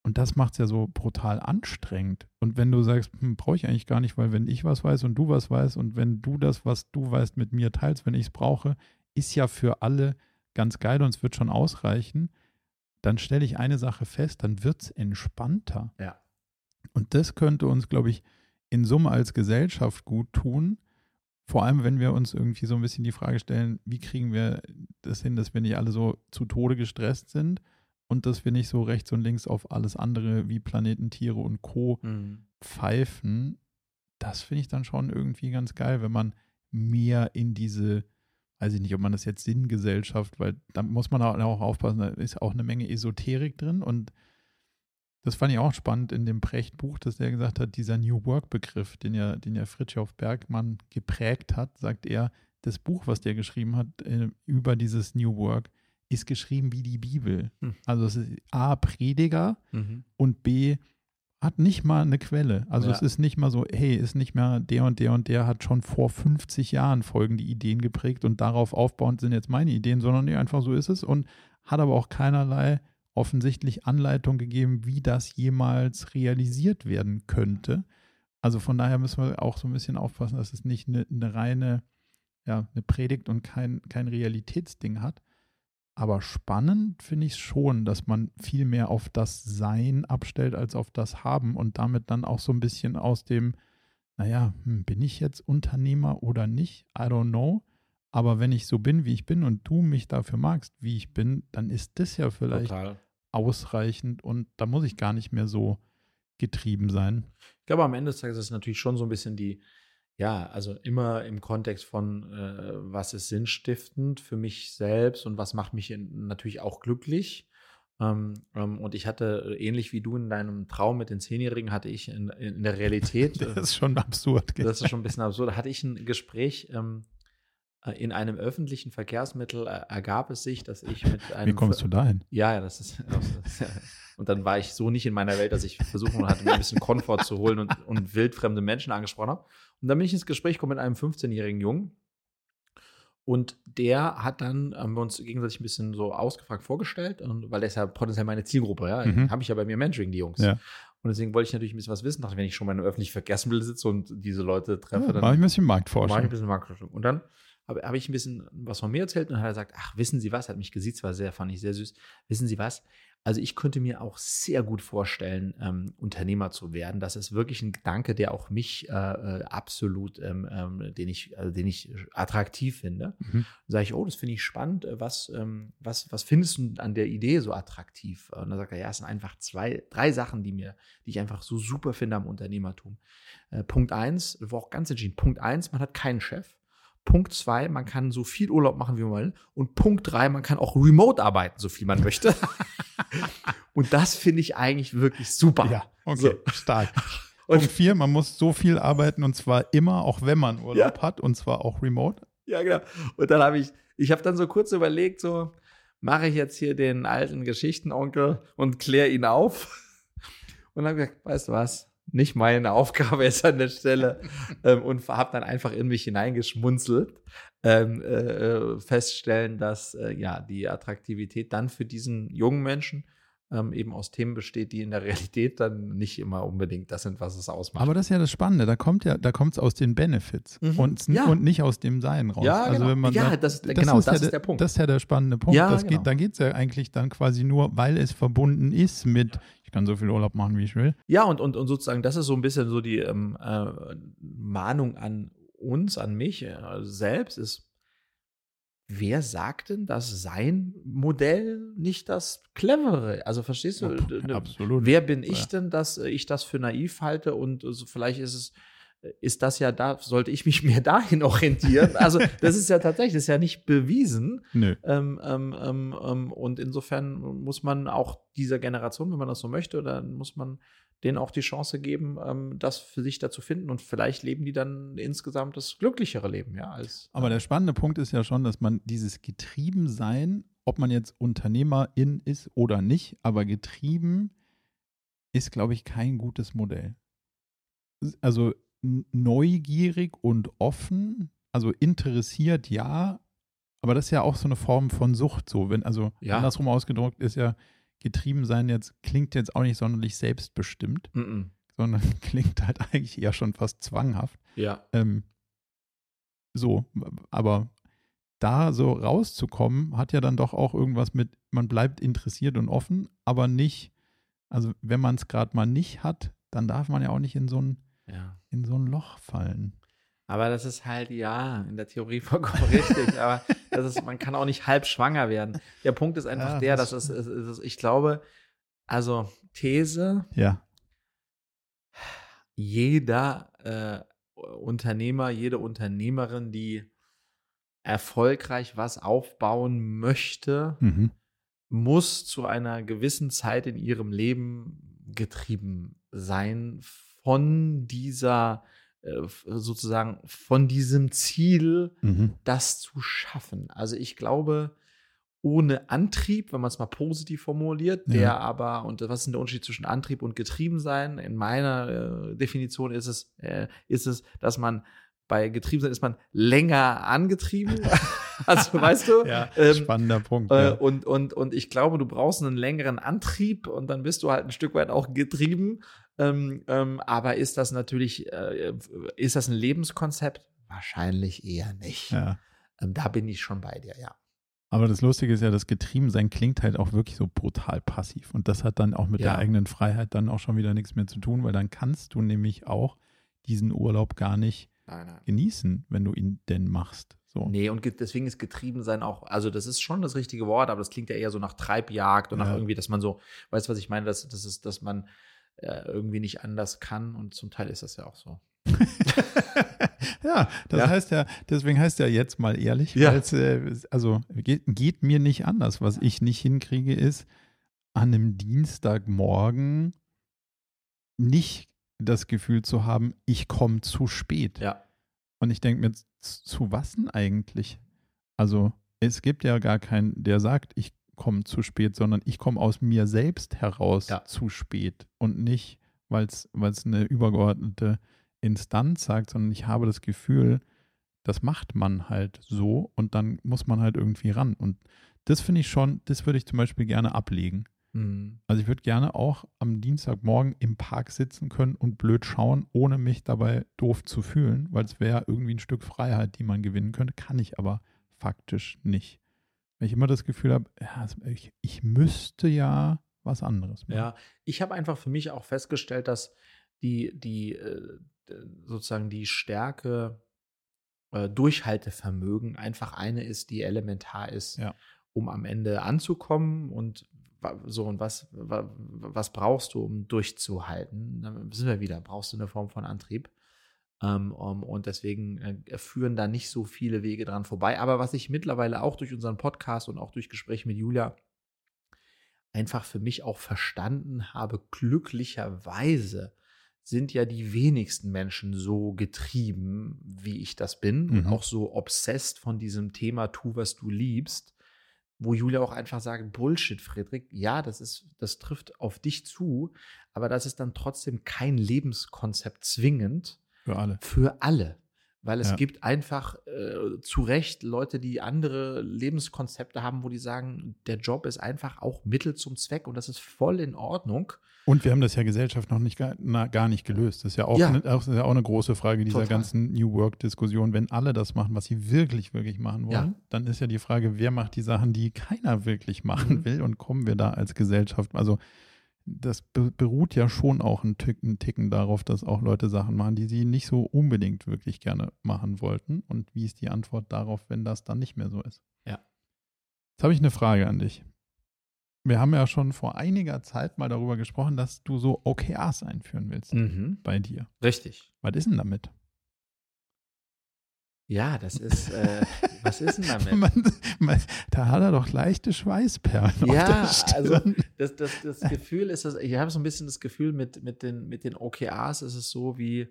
und das macht es ja so brutal anstrengend. Und wenn du sagst, hm, brauche ich eigentlich gar nicht, weil wenn ich was weiß und du was weißt und wenn du das, was du weißt, mit mir teilst, wenn ich es brauche, ist ja für alle ganz geil und es wird schon ausreichen, dann stelle ich eine Sache fest, dann wird es entspannter. Ja. Und das könnte uns, glaube ich, in Summe als Gesellschaft gut tun. Vor allem, wenn wir uns irgendwie so ein bisschen die Frage stellen, wie kriegen wir das hin, dass wir nicht alle so zu Tode gestresst sind und dass wir nicht so rechts und links auf alles andere wie Planeten, Tiere und Co. Mhm. pfeifen. Das finde ich dann schon irgendwie ganz geil, wenn man mehr in diese, weiß ich nicht, ob man das jetzt Sinngesellschaft, weil da muss man auch aufpassen, da ist auch eine Menge Esoterik drin und das fand ich auch spannend in dem Precht-Buch, dass der gesagt hat, dieser New Work-Begriff, den ja, den ja Fritjof Bergmann geprägt hat, sagt er, das Buch, was der geschrieben hat äh, über dieses New Work, ist geschrieben wie die Bibel. Hm. Also es ist A, Prediger Mhm. und B, hat nicht mal eine Quelle. Also Ja. es ist nicht mal so, hey, ist nicht mehr der und der und der hat schon vor 50 Jahren folgende Ideen geprägt und darauf aufbauend sind jetzt meine Ideen, sondern nee, einfach so ist es und hat aber auch keinerlei offensichtlich Anleitung gegeben, wie das jemals realisiert werden könnte. Also von daher müssen wir auch so ein bisschen aufpassen, dass es nicht eine, eine reine, ja, eine Predigt und kein, kein Realitätsding hat. Aber spannend finde ich es schon, dass man viel mehr auf das Sein abstellt als auf das Haben und damit dann auch so ein bisschen aus dem, naja, hm, bin ich jetzt Unternehmer oder nicht? I don't know. Aber wenn ich so bin, wie ich bin und du mich dafür magst, wie ich bin, dann ist das ja vielleicht Total. Ausreichend und da muss ich gar nicht mehr so getrieben sein. Ich glaube, am Ende des Tages ist es natürlich schon so ein bisschen die, ja, also immer im Kontext von, äh, was ist sinnstiftend für mich selbst und was macht mich in, natürlich auch glücklich. Ähm, ähm, und ich hatte, äh, ähnlich wie du in deinem Traum mit den Zehnjährigen, hatte ich in, in der Realität, Das äh, ist schon absurd. das ist schon ein bisschen absurd, hatte ich ein Gespräch ähm, äh, in einem öffentlichen Verkehrsmittel, äh, ergab es sich, dass ich mit einem Wie kommst du dahin? ja, ja, das ist. Und dann war ich so nicht in meiner Welt, dass ich versuchen hatte, mir ein bisschen Komfort zu holen und, und wildfremde Menschen angesprochen habe. Und dann bin ich ins Gespräch gekommen mit einem 15-jährigen Jungen. Und der hat dann, haben wir uns gegenseitig ein bisschen so ausgefragt vorgestellt, und, weil der ist ja potenziell meine Zielgruppe, ja. Mhm. Habe ich ja bei mir Mentoring, die Jungs. Ja. Und deswegen wollte ich natürlich ein bisschen was wissen. Dachte, wenn ich schon mal in einem öffentlichen Verkehrsmittel sitze und diese Leute treffe, Ja, dann mach ich ein bisschen mache ich ein Marktforschung. bisschen Marktforschung. Und dann habe hab ich ein bisschen was von mir erzählt und dann hat er gesagt, ach, wissen Sie was, hat mich gesiezt, war sehr, fand ich sehr süß. Wissen Sie was? Also ich könnte mir auch sehr gut vorstellen, ähm, Unternehmer zu werden. Das ist wirklich ein Gedanke, der auch mich äh, äh absolut, ähm, ähm, den ich, also den ich attraktiv finde. Mhm. sage ich, oh, das finde ich spannend. Was, ähm, was, was findest du an der Idee so attraktiv? Und dann sagt er, ja, es sind einfach zwei, drei Sachen, die mir, die ich einfach so super finde am Unternehmertum. Äh, Punkt eins, war auch ganz entschieden. Punkt eins, man hat keinen Chef. Punkt zwei, man kann so viel Urlaub machen, wie man will. Und Punkt drei, man kann auch remote arbeiten, so viel man möchte. und das finde ich eigentlich wirklich super. Ja, okay, so. stark. Und Punkt vier, man muss so viel arbeiten und zwar immer, auch wenn man Urlaub ja. hat und zwar auch remote. Ja, genau. Und dann habe ich, ich habe dann so kurz überlegt, so mache ich jetzt hier den alten Geschichtenonkel und kläre ihn auf. Und dann habe ich gesagt, weißt du was, nicht meine Aufgabe ist an der Stelle ähm, und habe dann einfach in mich hineingeschmunzelt, ähm, äh, äh, feststellen, dass äh, ja die Attraktivität dann für diesen jungen Menschen ähm, eben aus Themen besteht, die in der Realität dann nicht immer unbedingt das sind, was es ausmacht. Aber das ist ja das Spannende, da kommt ja, da kommt es aus den Benefits mhm. und, ja. und nicht aus dem Sein raus. Ja, also genau. wenn man ja, sagt, das, das, genau, ist, das ja ist der Punkt. Das ist ja der spannende Punkt. Ja, das genau. geht, da geht es ja eigentlich dann quasi nur, weil es verbunden ist mit, ich kann so viel Urlaub machen, wie ich will. Ja, und, und, und sozusagen, das ist so ein bisschen so die ähm, äh, Mahnung an uns, an mich äh, selbst, ist, wer sagt denn, dass sein Modell nicht das clevere? Also verstehst du? Ja, absolut. Wer bin ich ja. denn, dass ich das für naiv halte und also vielleicht ist es ist das ja da, sollte ich mich mehr dahin orientieren. Also das ist ja tatsächlich, das ist ja nicht bewiesen. Nö. Ähm, ähm, ähm, ähm, und insofern muss man auch dieser Generation, wenn man das so möchte, dann muss man denen auch die Chance geben, ähm, das für sich da zu finden. Und vielleicht leben die dann insgesamt das glücklichere Leben, ja. Als, Aber der spannende Punkt ist ja schon, dass man dieses Getriebensein, ob man jetzt Unternehmerin ist oder nicht, aber getrieben ist, glaube ich, kein gutes Modell. Also neugierig und offen, also interessiert ja, aber das ist ja auch so eine Form von Sucht. So, wenn, also ja. andersrum ausgedrückt ist ja, getrieben sein jetzt, klingt jetzt auch nicht sonderlich selbstbestimmt, mm -mm. sondern klingt halt eigentlich eher schon fast zwanghaft. Ja. Ähm, so, aber da so rauszukommen, hat ja dann doch auch irgendwas mit, man bleibt interessiert und offen, aber nicht, also wenn man es gerade mal nicht hat, dann darf man ja auch nicht in so ein ja. in so ein Loch fallen. Aber das ist halt, ja, in der Theorie vollkommen richtig. Aber das ist, man kann auch nicht halb schwanger werden. Der Punkt ist einfach ja, der, dass es, es, es, ich glaube, also These, ja. jeder äh, Unternehmer, jede Unternehmerin, die erfolgreich was aufbauen möchte, mhm. muss zu einer gewissen Zeit in ihrem Leben getrieben sein von dieser sozusagen von diesem Ziel, mhm. das zu schaffen. Also ich glaube, ohne Antrieb, wenn man es mal positiv formuliert, der ja. aber, und was ist denn der Unterschied zwischen Antrieb und Getriebensein? In meiner äh, Definition ist es, äh, ist es, dass man bei Getriebensein ist man länger angetrieben. also weißt du? Ja, ähm, spannender Punkt. Äh, ja. und, und, und ich glaube, du brauchst einen längeren Antrieb und dann bist du halt ein Stück weit auch getrieben. Ähm, ähm, aber ist das natürlich, äh, ist das ein Lebenskonzept? Wahrscheinlich eher nicht. Ja. Ähm, da bin ich schon bei dir, ja. Aber das Lustige ist ja, das Getriebensein klingt halt auch wirklich so brutal passiv. Und das hat dann auch mit ja. der eigenen Freiheit dann auch schon wieder nichts mehr zu tun, weil dann kannst du nämlich auch diesen Urlaub gar nicht nein, nein. genießen, wenn du ihn denn machst. So. Nee, und deswegen ist Getriebensein auch, also das ist schon das richtige Wort, aber das klingt ja eher so nach Treibjagd und ja. nach irgendwie, dass man so, weißt du, was ich meine, dass, das ist, dass man äh, irgendwie nicht anders kann und zum Teil ist das ja auch so. ja, das ja. heißt ja, deswegen heißt ja jetzt mal ehrlich, ja. äh, also geht, geht, mir nicht anders. Was ich nicht hinkriege, ist an einem Dienstagmorgen nicht das Gefühl zu haben, ich komme zu spät. Ja. Und ich denke mir, zu was denn eigentlich? Also, es gibt ja gar keinen, der sagt, ich komme zu spät, sondern ich komme aus mir selbst heraus ja. zu spät und nicht, weil es eine übergeordnete Instanz sagt, sondern ich habe das Gefühl, das macht man halt so und dann muss man halt irgendwie ran. Und das finde ich schon, das würde ich zum Beispiel gerne ablegen. Mhm. Also ich würde gerne auch am Dienstagmorgen im Park sitzen können und blöd schauen, ohne mich dabei doof zu fühlen, weil es wäre irgendwie ein Stück Freiheit, die man gewinnen könnte, kann ich aber faktisch nicht. Weil ich immer das Gefühl habe, ja, ich, ich müsste ja was anderes machen. Ja, ich habe einfach für mich auch festgestellt, dass die, die äh, sozusagen die Stärke, äh, Durchhaltevermögen einfach eine ist, die elementar ist, Ja. um am Ende anzukommen und so und was, wa- was brauchst du, um durchzuhalten? Dann sind wir wieder, brauchst du eine Form von Antrieb. Ähm, und deswegen äh, führen da nicht so viele Wege dran vorbei. Aber was ich mittlerweile auch durch unseren Podcast und auch durch Gespräche mit Julia einfach für mich auch verstanden habe, glücklicherweise sind ja die wenigsten Menschen so getrieben, wie ich das bin und Mhm. auch so obsessed von diesem Thema tu, was du liebst, wo Julia auch einfach sagt, Bullshit, Friedrich, ja, das ist, das trifft auf dich zu, aber das ist dann trotzdem kein Lebenskonzept zwingend Für alle. für alle. Weil es Ja. gibt einfach äh, zu Recht Leute, die andere Lebenskonzepte haben, wo die sagen, der Job ist einfach auch Mittel zum Zweck und das ist voll in Ordnung. Und wir haben das ja Gesellschaft noch nicht gar, na, gar nicht gelöst. Das ist ja auch, Ja. Eine, auch, ja auch eine große Frage dieser Total. ganzen New Work-Diskussion. Wenn alle das machen, was sie wirklich, wirklich machen wollen, Ja. dann ist ja die Frage, wer macht die Sachen, die keiner wirklich machen Mhm. will und kommen wir da als Gesellschaft? Also das be beruht ja schon auch ein Ticken, Ticken darauf, dass auch Leute Sachen machen, die sie nicht so unbedingt wirklich gerne machen wollten. Und wie ist die Antwort darauf, wenn das dann nicht mehr so ist? Ja. Jetzt habe ich eine Frage an dich. Wir haben ja schon vor einiger Zeit mal darüber gesprochen, dass du so OKRs einführen willst Mhm. bei dir. Richtig. Was ist denn damit? Ja, das ist, äh, was ist denn damit? Man, man, da hat er doch leichte Schweißperlen auf Ja, also das, das, das Gefühl ist, dass, ich habe so ein bisschen das Gefühl, mit, mit, den, mit den OKRs ist es so wie,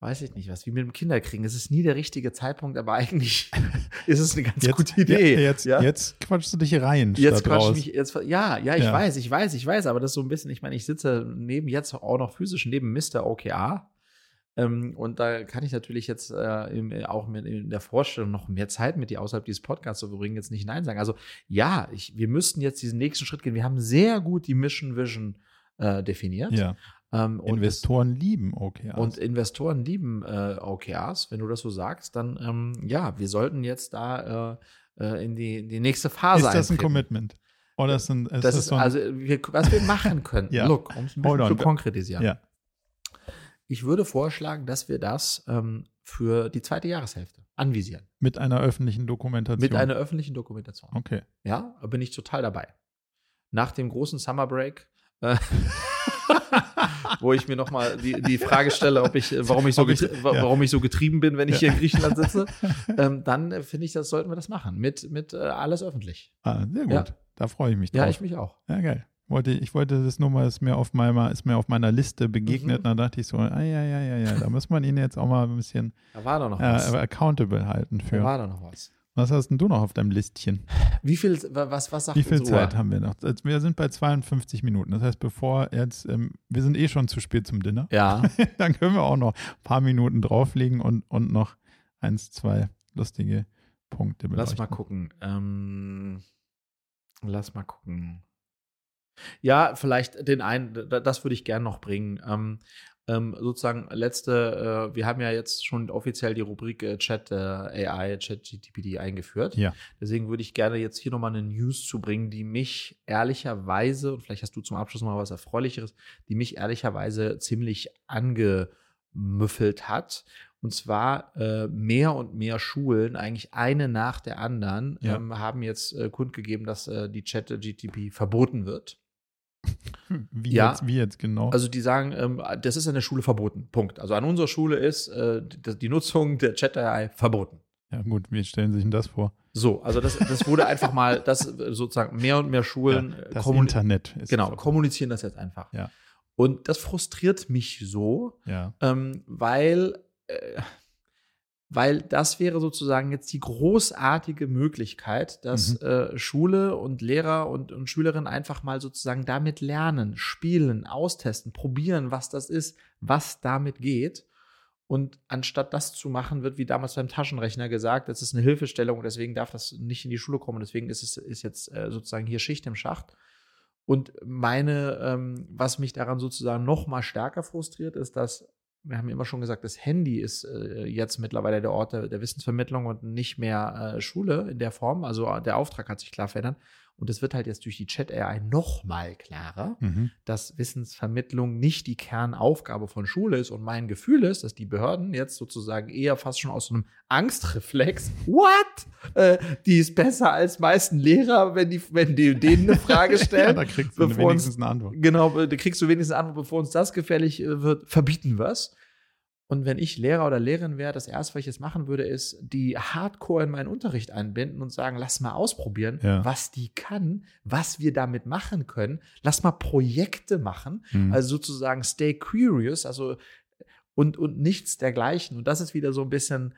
weiß ich nicht was, wie mit dem Kinderkriegen. Es ist nie der richtige Zeitpunkt, aber eigentlich ist es eine ganz jetzt, gute Idee. Ja, jetzt, ja? jetzt quatschst du dich rein. Jetzt quatsch raus. ich mich, jetzt, ja, ja, ich Ja. weiß, ich weiß, ich weiß, aber das ist so ein bisschen, ich meine, ich sitze neben jetzt auch noch physisch neben Mr. OKR. Ähm, und da kann ich natürlich jetzt äh, im, auch mit, in der Vorstellung noch mehr Zeit mit dir außerhalb dieses Podcasts zu verbringen, jetzt nicht Nein sagen. Also ja, ich, wir müssten jetzt diesen nächsten Schritt gehen. Wir haben sehr gut die Mission Vision äh, definiert. Ja, Ähm, Investoren lieben OKRs. und Investoren lieben äh, OKRs, wenn du das so sagst, dann ähm, ja, wir sollten jetzt da äh, äh, in, die, in die nächste Phase ist das ein eintreten. Commitment? Oder ist, ein, ist Das das, ist so ein, also, wir, was wir machen können. Ja. Look, um es ein bisschen on. zu konkretisieren. ja. Ich würde vorschlagen, dass wir das ähm, für die zweite Jahreshälfte anvisieren. mit einer öffentlichen Dokumentation. Mit einer öffentlichen Dokumentation. Okay. Ja, da bin ich total dabei. Nach dem großen Summer Break, äh, wo ich mir nochmal die, die Frage stelle, ob ich, äh, warum ich so, ich- ja. warum ich so getrieben bin, wenn ich hier in Griechenland sitze, ähm, dann äh, finde ich, das sollten wir das machen. Mit, mit äh, alles öffentlich. Ah, sehr gut. Ja. Da freue ich mich drauf. Ja, ich mich auch. Ja, geil. Wollte, ich wollte das nur mal, ist mir auf meiner, ist mir auf meiner Liste begegnet. Mhm. Und da dachte ich so, ah, ja, ja, ja, ja, da muss man ihn jetzt auch mal ein bisschen Da war doch noch äh, accountable halten Da für. war doch noch was. Was hast denn du noch auf deinem Listchen? Wie viel, was, was sagt Wie viel unsere Uhr? Zeit haben wir noch? Wir sind bei 52 Minuten. Das heißt, bevor jetzt, ähm, wir sind eh schon zu spät zum Dinner. Ja, Dann können wir auch noch ein paar Minuten drauflegen und, und noch eins, zwei lustige Punkte beleuchten. lass mal gucken. Ähm, lass mal gucken. Ja, vielleicht den einen, da- das würde ich gern noch bringen. Ähm, ähm, sozusagen letzte, äh, wir haben ja jetzt schon offiziell die Rubrik äh, Chat äh, AI, Chat GTPD eingeführt. Ja. Deswegen würde ich gerne jetzt hier nochmal eine News zu bringen, die mich ehrlicherweise, und vielleicht hast du zum Abschluss mal was Erfreulicheres, die mich ehrlicherweise ziemlich angemüffelt hat. Und zwar äh, mehr und mehr Schulen, eigentlich eine nach der anderen, Ja. ähm, haben jetzt äh, kundgegeben, dass äh, die Chat-GTP verboten wird. Wie, Ja. jetzt, wie jetzt genau? Also die sagen, ähm, das ist an der Schule verboten. Punkt. Also an unserer Schule ist äh, die, Nutzung der Chat-AI verboten. ja, gut, wie stellen Sie sich denn das vor? So, also das, das wurde einfach mal, das äh, sozusagen mehr und mehr Schulen äh, Das Internet ist genau, kommunizieren das jetzt einfach. Ja. Und das frustriert mich so, Ja, ähm, weil, äh, weil das wäre sozusagen jetzt die großartige Möglichkeit, dass Mhm. äh, Schule und Lehrer und, und Schülerinnen einfach mal sozusagen damit lernen, spielen, austesten, probieren, was das ist, was damit geht. Und anstatt das zu machen, wird wie damals beim Taschenrechner gesagt, das ist eine Hilfestellung, deswegen darf das nicht in die Schule kommen. Deswegen ist es ist jetzt äh, sozusagen hier Schicht im Schacht. Und meine, ähm, was mich daran sozusagen noch mal stärker frustriert, ist, dass wir haben immer schon gesagt, das Handy ist äh, jetzt mittlerweile der Ort der, der Wissensvermittlung und nicht mehr äh, Schule in der Form. Also der Auftrag hat sich klar verändert. Und es wird halt jetzt durch die Chat-AI noch mal klarer, Mhm. dass Wissensvermittlung nicht die Kernaufgabe von Schule ist. Und mein Gefühl ist, dass die Behörden jetzt sozusagen eher fast schon aus so einem Angstreflex, what? Äh, die ist besser als meisten Lehrer, wenn die, wenn die denen eine Frage ja, stellen. da kriegst du wenigstens eine Antwort. Genau, da kriegst du wenigstens eine Antwort, bevor uns das gefährlich äh, wird, verbieten wir's. Und wenn ich Lehrer oder Lehrerin wäre, das erste, was ich jetzt machen würde, ist, die hardcore in meinen Unterricht einbinden und sagen, lass mal ausprobieren, Ja. was die kann, was wir damit machen können. Lass mal Projekte machen. Mhm. Also sozusagen stay curious, also und, und nichts dergleichen. Und das ist wieder so ein bisschen,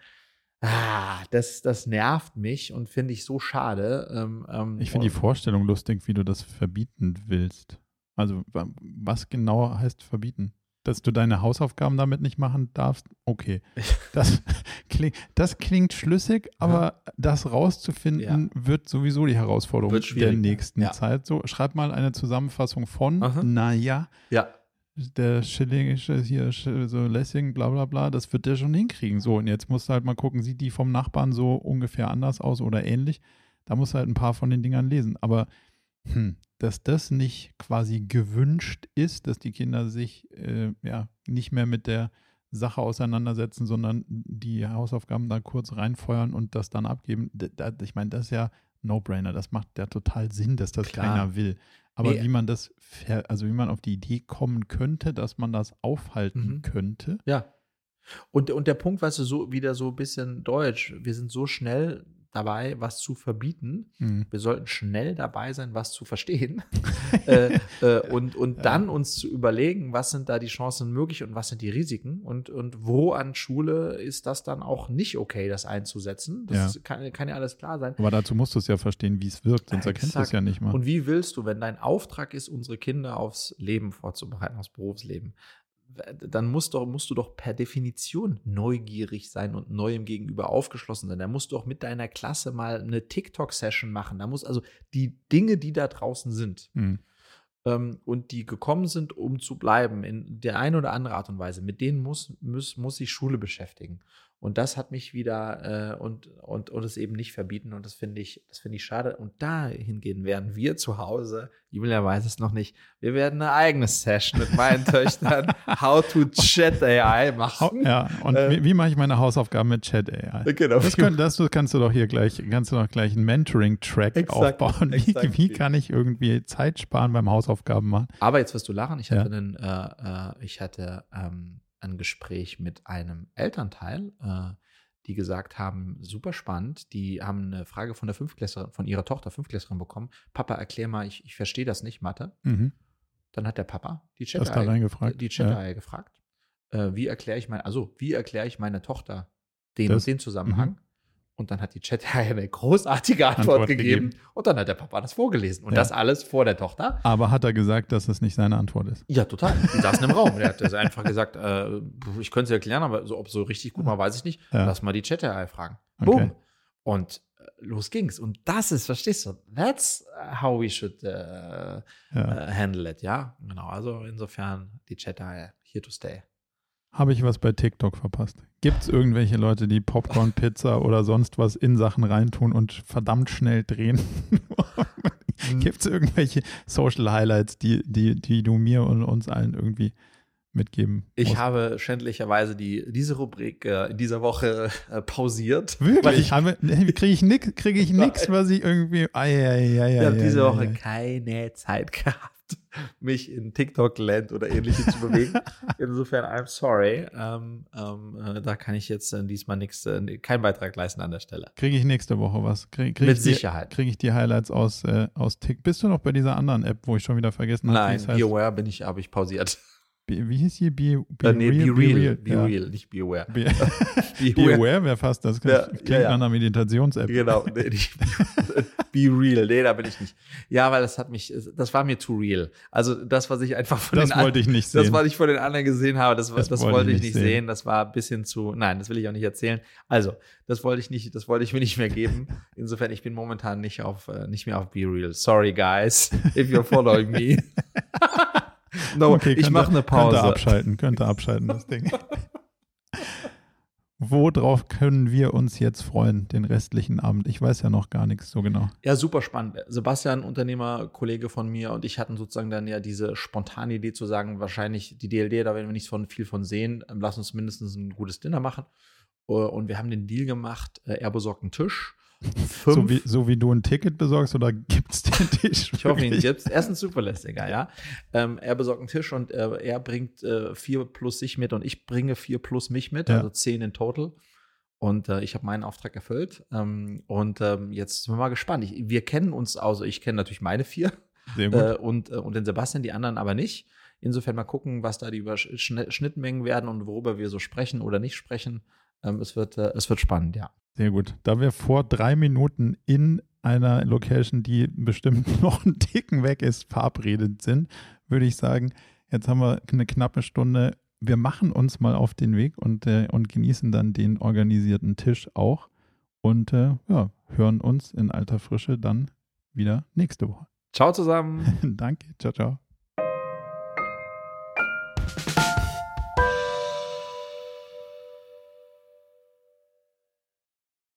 ah, das, das nervt mich und finde ich so schade. Ähm, ähm, Ich finde die Vorstellung lustig, wie du das verbieten willst. Also, wa- was genau heißt verbieten? Dass du deine Hausaufgaben damit nicht machen darfst? Okay. Das, klingt, das klingt schlüssig, aber das rauszufinden wird sowieso die Herausforderung der nächsten ja. Zeit. So, schreib mal eine Zusammenfassung von, Aha. naja, ja, der Schillingische hier, so Lessing, bla bla bla, das wird der schon hinkriegen. So, und jetzt musst du halt mal gucken, sieht die vom Nachbarn so ungefähr anders aus oder ähnlich? Da musst du halt ein paar von den Dingern lesen. Aber hm, dass das nicht quasi gewünscht ist, dass die Kinder sich äh, ja nicht mehr mit der Sache auseinandersetzen, sondern die Hausaufgaben da kurz reinfeuern und das dann abgeben. Da- Ich meine, das ist ja No-Brainer. Das macht ja total Sinn, dass das Klar. keiner will. Aber Nee. wie man das, also wie man auf die Idee kommen könnte, dass man das aufhalten Mhm. könnte. Ja. Und, und der Punkt, weißt du, so wieder so ein bisschen deutsch. Wir sind so schnell dabei, was zu verbieten. Mhm. Wir sollten schnell dabei sein, was zu verstehen. äh, äh, und und Ja. dann uns zu überlegen, was sind da die Chancen möglich und was sind die Risiken und, und wo an Schule ist das dann auch nicht okay, das einzusetzen. Das Ja. ist- kann, kann ja alles klar sein. Aber dazu musst du es ja verstehen, wie es wirkt, sonst erkennst du es ja nicht mal. Und wie willst du, wenn dein Auftrag ist, unsere Kinder aufs Leben vorzubereiten, aufs Berufsleben, dann musst, doch, musst du doch per Definition neugierig sein und neuem gegenüber aufgeschlossen sein. Da musst du auch mit deiner Klasse mal eine TikTok-Session machen. Da muss also die Dinge, die da draußen sind Mhm. ähm, und die gekommen sind, um zu bleiben, in der einen oder anderen Art und Weise, mit denen muss, muss, muss sich Schule beschäftigen. Und das hat mich wieder äh, und, und, und es eben nicht verbieten. Und das finde ich, das finde ich schade. Und dahingehend werden wir zu Hause, Julia weiß es noch nicht, wir werden eine eigene Session mit meinen Töchtern How to Chat AI machen. Ja, und Äh, wie, wie mache ich meine Hausaufgaben mit Chat AI? Genau. Das, könnt, das kannst du doch hier gleich, kannst du doch gleich einen Mentoring-Track aufbauen. Wie, wie kann ich irgendwie Zeit sparen beim Hausaufgaben machen? Aber jetzt wirst du lachen. Ich Ja. hatte, einen, äh, äh, ich hatte ähm, ein Gespräch mit einem Elternteil, äh, die gesagt haben, super spannend. Die haben eine Frage von der Fünftklässlerin, von ihrer Tochter, Fünftklässlerin bekommen. Papa, erklär mal, ich, ich verstehe das nicht, Mathe. Mhm. Dann hat der Papa die Das da Chat reingefragt. die Chat gefragt. Äh, wie erkläre ich mein, also wie erkläre ich meiner Tochter den Das- den Zusammenhang? Und dann hat die Chat eine großartige Antwort, Antwort gegeben. gegeben. Und dann hat der Papa das vorgelesen. Und Ja. das alles vor der Tochter. Aber hat er gesagt, dass das nicht seine Antwort ist? Ja, total. Die saßen im Raum. Der hat das einfach gesagt, äh, ich könnte es erklären, aber so, ob so richtig gut war, weiß ich nicht. Ja. Lass mal die Chat-AI fragen. Okay. Boom. Und äh, los ging's. Und das ist, verstehst du, that's how we should äh, Ja. äh, handle it, ja? Genau. Also insofern die Chat-AI here to stay. Habe ich was bei TikTok verpasst? Gibt es irgendwelche Leute, die Popcorn, Pizza oder sonst was in Sachen reintun und verdammt schnell drehen? Gibt es irgendwelche Social Highlights, die, die, die du mir und uns allen irgendwie mitgeben Ich musst? habe schändlicherweise die, diese Rubrik äh, in dieser Woche äh, pausiert. Wirklich? Kriege ich nix, kriege ich nix, was ich irgendwie. Ei, ei, ei, ich habe diese Woche ei. keine Zeit gehabt, mich in TikTok-Land oder ähnliches zu bewegen. Insofern, I'm sorry. Ähm, ähm, äh, da kann ich jetzt äh, diesmal nichts, äh, keinen Beitrag leisten an der Stelle. Kriege ich nächste Woche was? Krieg, krieg Mit die, Sicherheit. Kriege ich die Highlights aus, äh, aus Tick? Bist du noch bei dieser anderen App, wo ich schon wieder vergessen habe? Nein? BioWare bin ich, habe ich pausiert. Be, wie hieß hier? Be, be Äh, nee, real, be real, be ja. real, nicht beware. Be, Be be aware wäre fast das. Ja, Klingt ja, ja. nach einer Meditations-App. Genau, nee, nicht, be real, nee, da bin ich nicht. Ja, weil das hat mich, das war mir too real. Also das, was ich einfach von Das den an- wollte ich nicht sehen. Das, was ich von den anderen gesehen habe, das, das, Das wollte, wollte ich ich nicht nicht sehen. sehen. Das war ein bisschen zu. Nein, das will ich auch nicht erzählen. Also, das wollte ich nicht, das wollte ich mir nicht mehr geben. Insofern, ich bin momentan nicht auf, äh, nicht mehr auf Be Real. Sorry, guys, if you're following me. no, Okay, ich mache eine Pause. Könnte abschalten, könnte abschalten, das Ding. Worauf können wir uns jetzt freuen, den restlichen Abend? Ich weiß ja noch gar nichts so genau. Ja, super spannend. Sebastian, Unternehmer, Kollege von mir und ich hatten sozusagen dann ja diese spontane Idee zu sagen, wahrscheinlich die DLD, da werden wir nicht von viel von sehen, lass uns mindestens ein gutes Dinner machen. Und wir haben den Deal gemacht, äh, er besorgt einen Tisch. Fünf, So wie, so wie du ein Ticket besorgst oder gibt es den Tisch? ich hoffe, ihn gibt's. Er ist ein zuverlässiger, ja. Ähm, er besorgt einen Tisch und äh, er bringt äh, vier plus sich mit und ich bringe vier plus mich mit, Ja. also zehn in total. Und äh, ich habe meinen Auftrag erfüllt. Ähm, und ähm, jetzt sind wir mal gespannt. Ich, wir kennen uns, also ich kenne natürlich meine vier Sehr gut. äh, und, äh, und den Sebastian, die anderen aber nicht. Insofern mal gucken, was da die Übersch- Schnittmengen werden und worüber wir so sprechen oder nicht sprechen. Ähm, es, wird, äh, es wird spannend, ja. Sehr gut. Da wir vor drei Minuten in einer Location, die bestimmt noch einen Ticken weg ist, verabredet sind, würde ich sagen, jetzt haben wir eine knappe Stunde. Wir machen uns mal auf den Weg und, äh, und genießen dann den organisierten Tisch auch und äh, ja, hören uns in alter Frische dann wieder nächste Woche. Ciao zusammen. Danke. Ciao, ciao.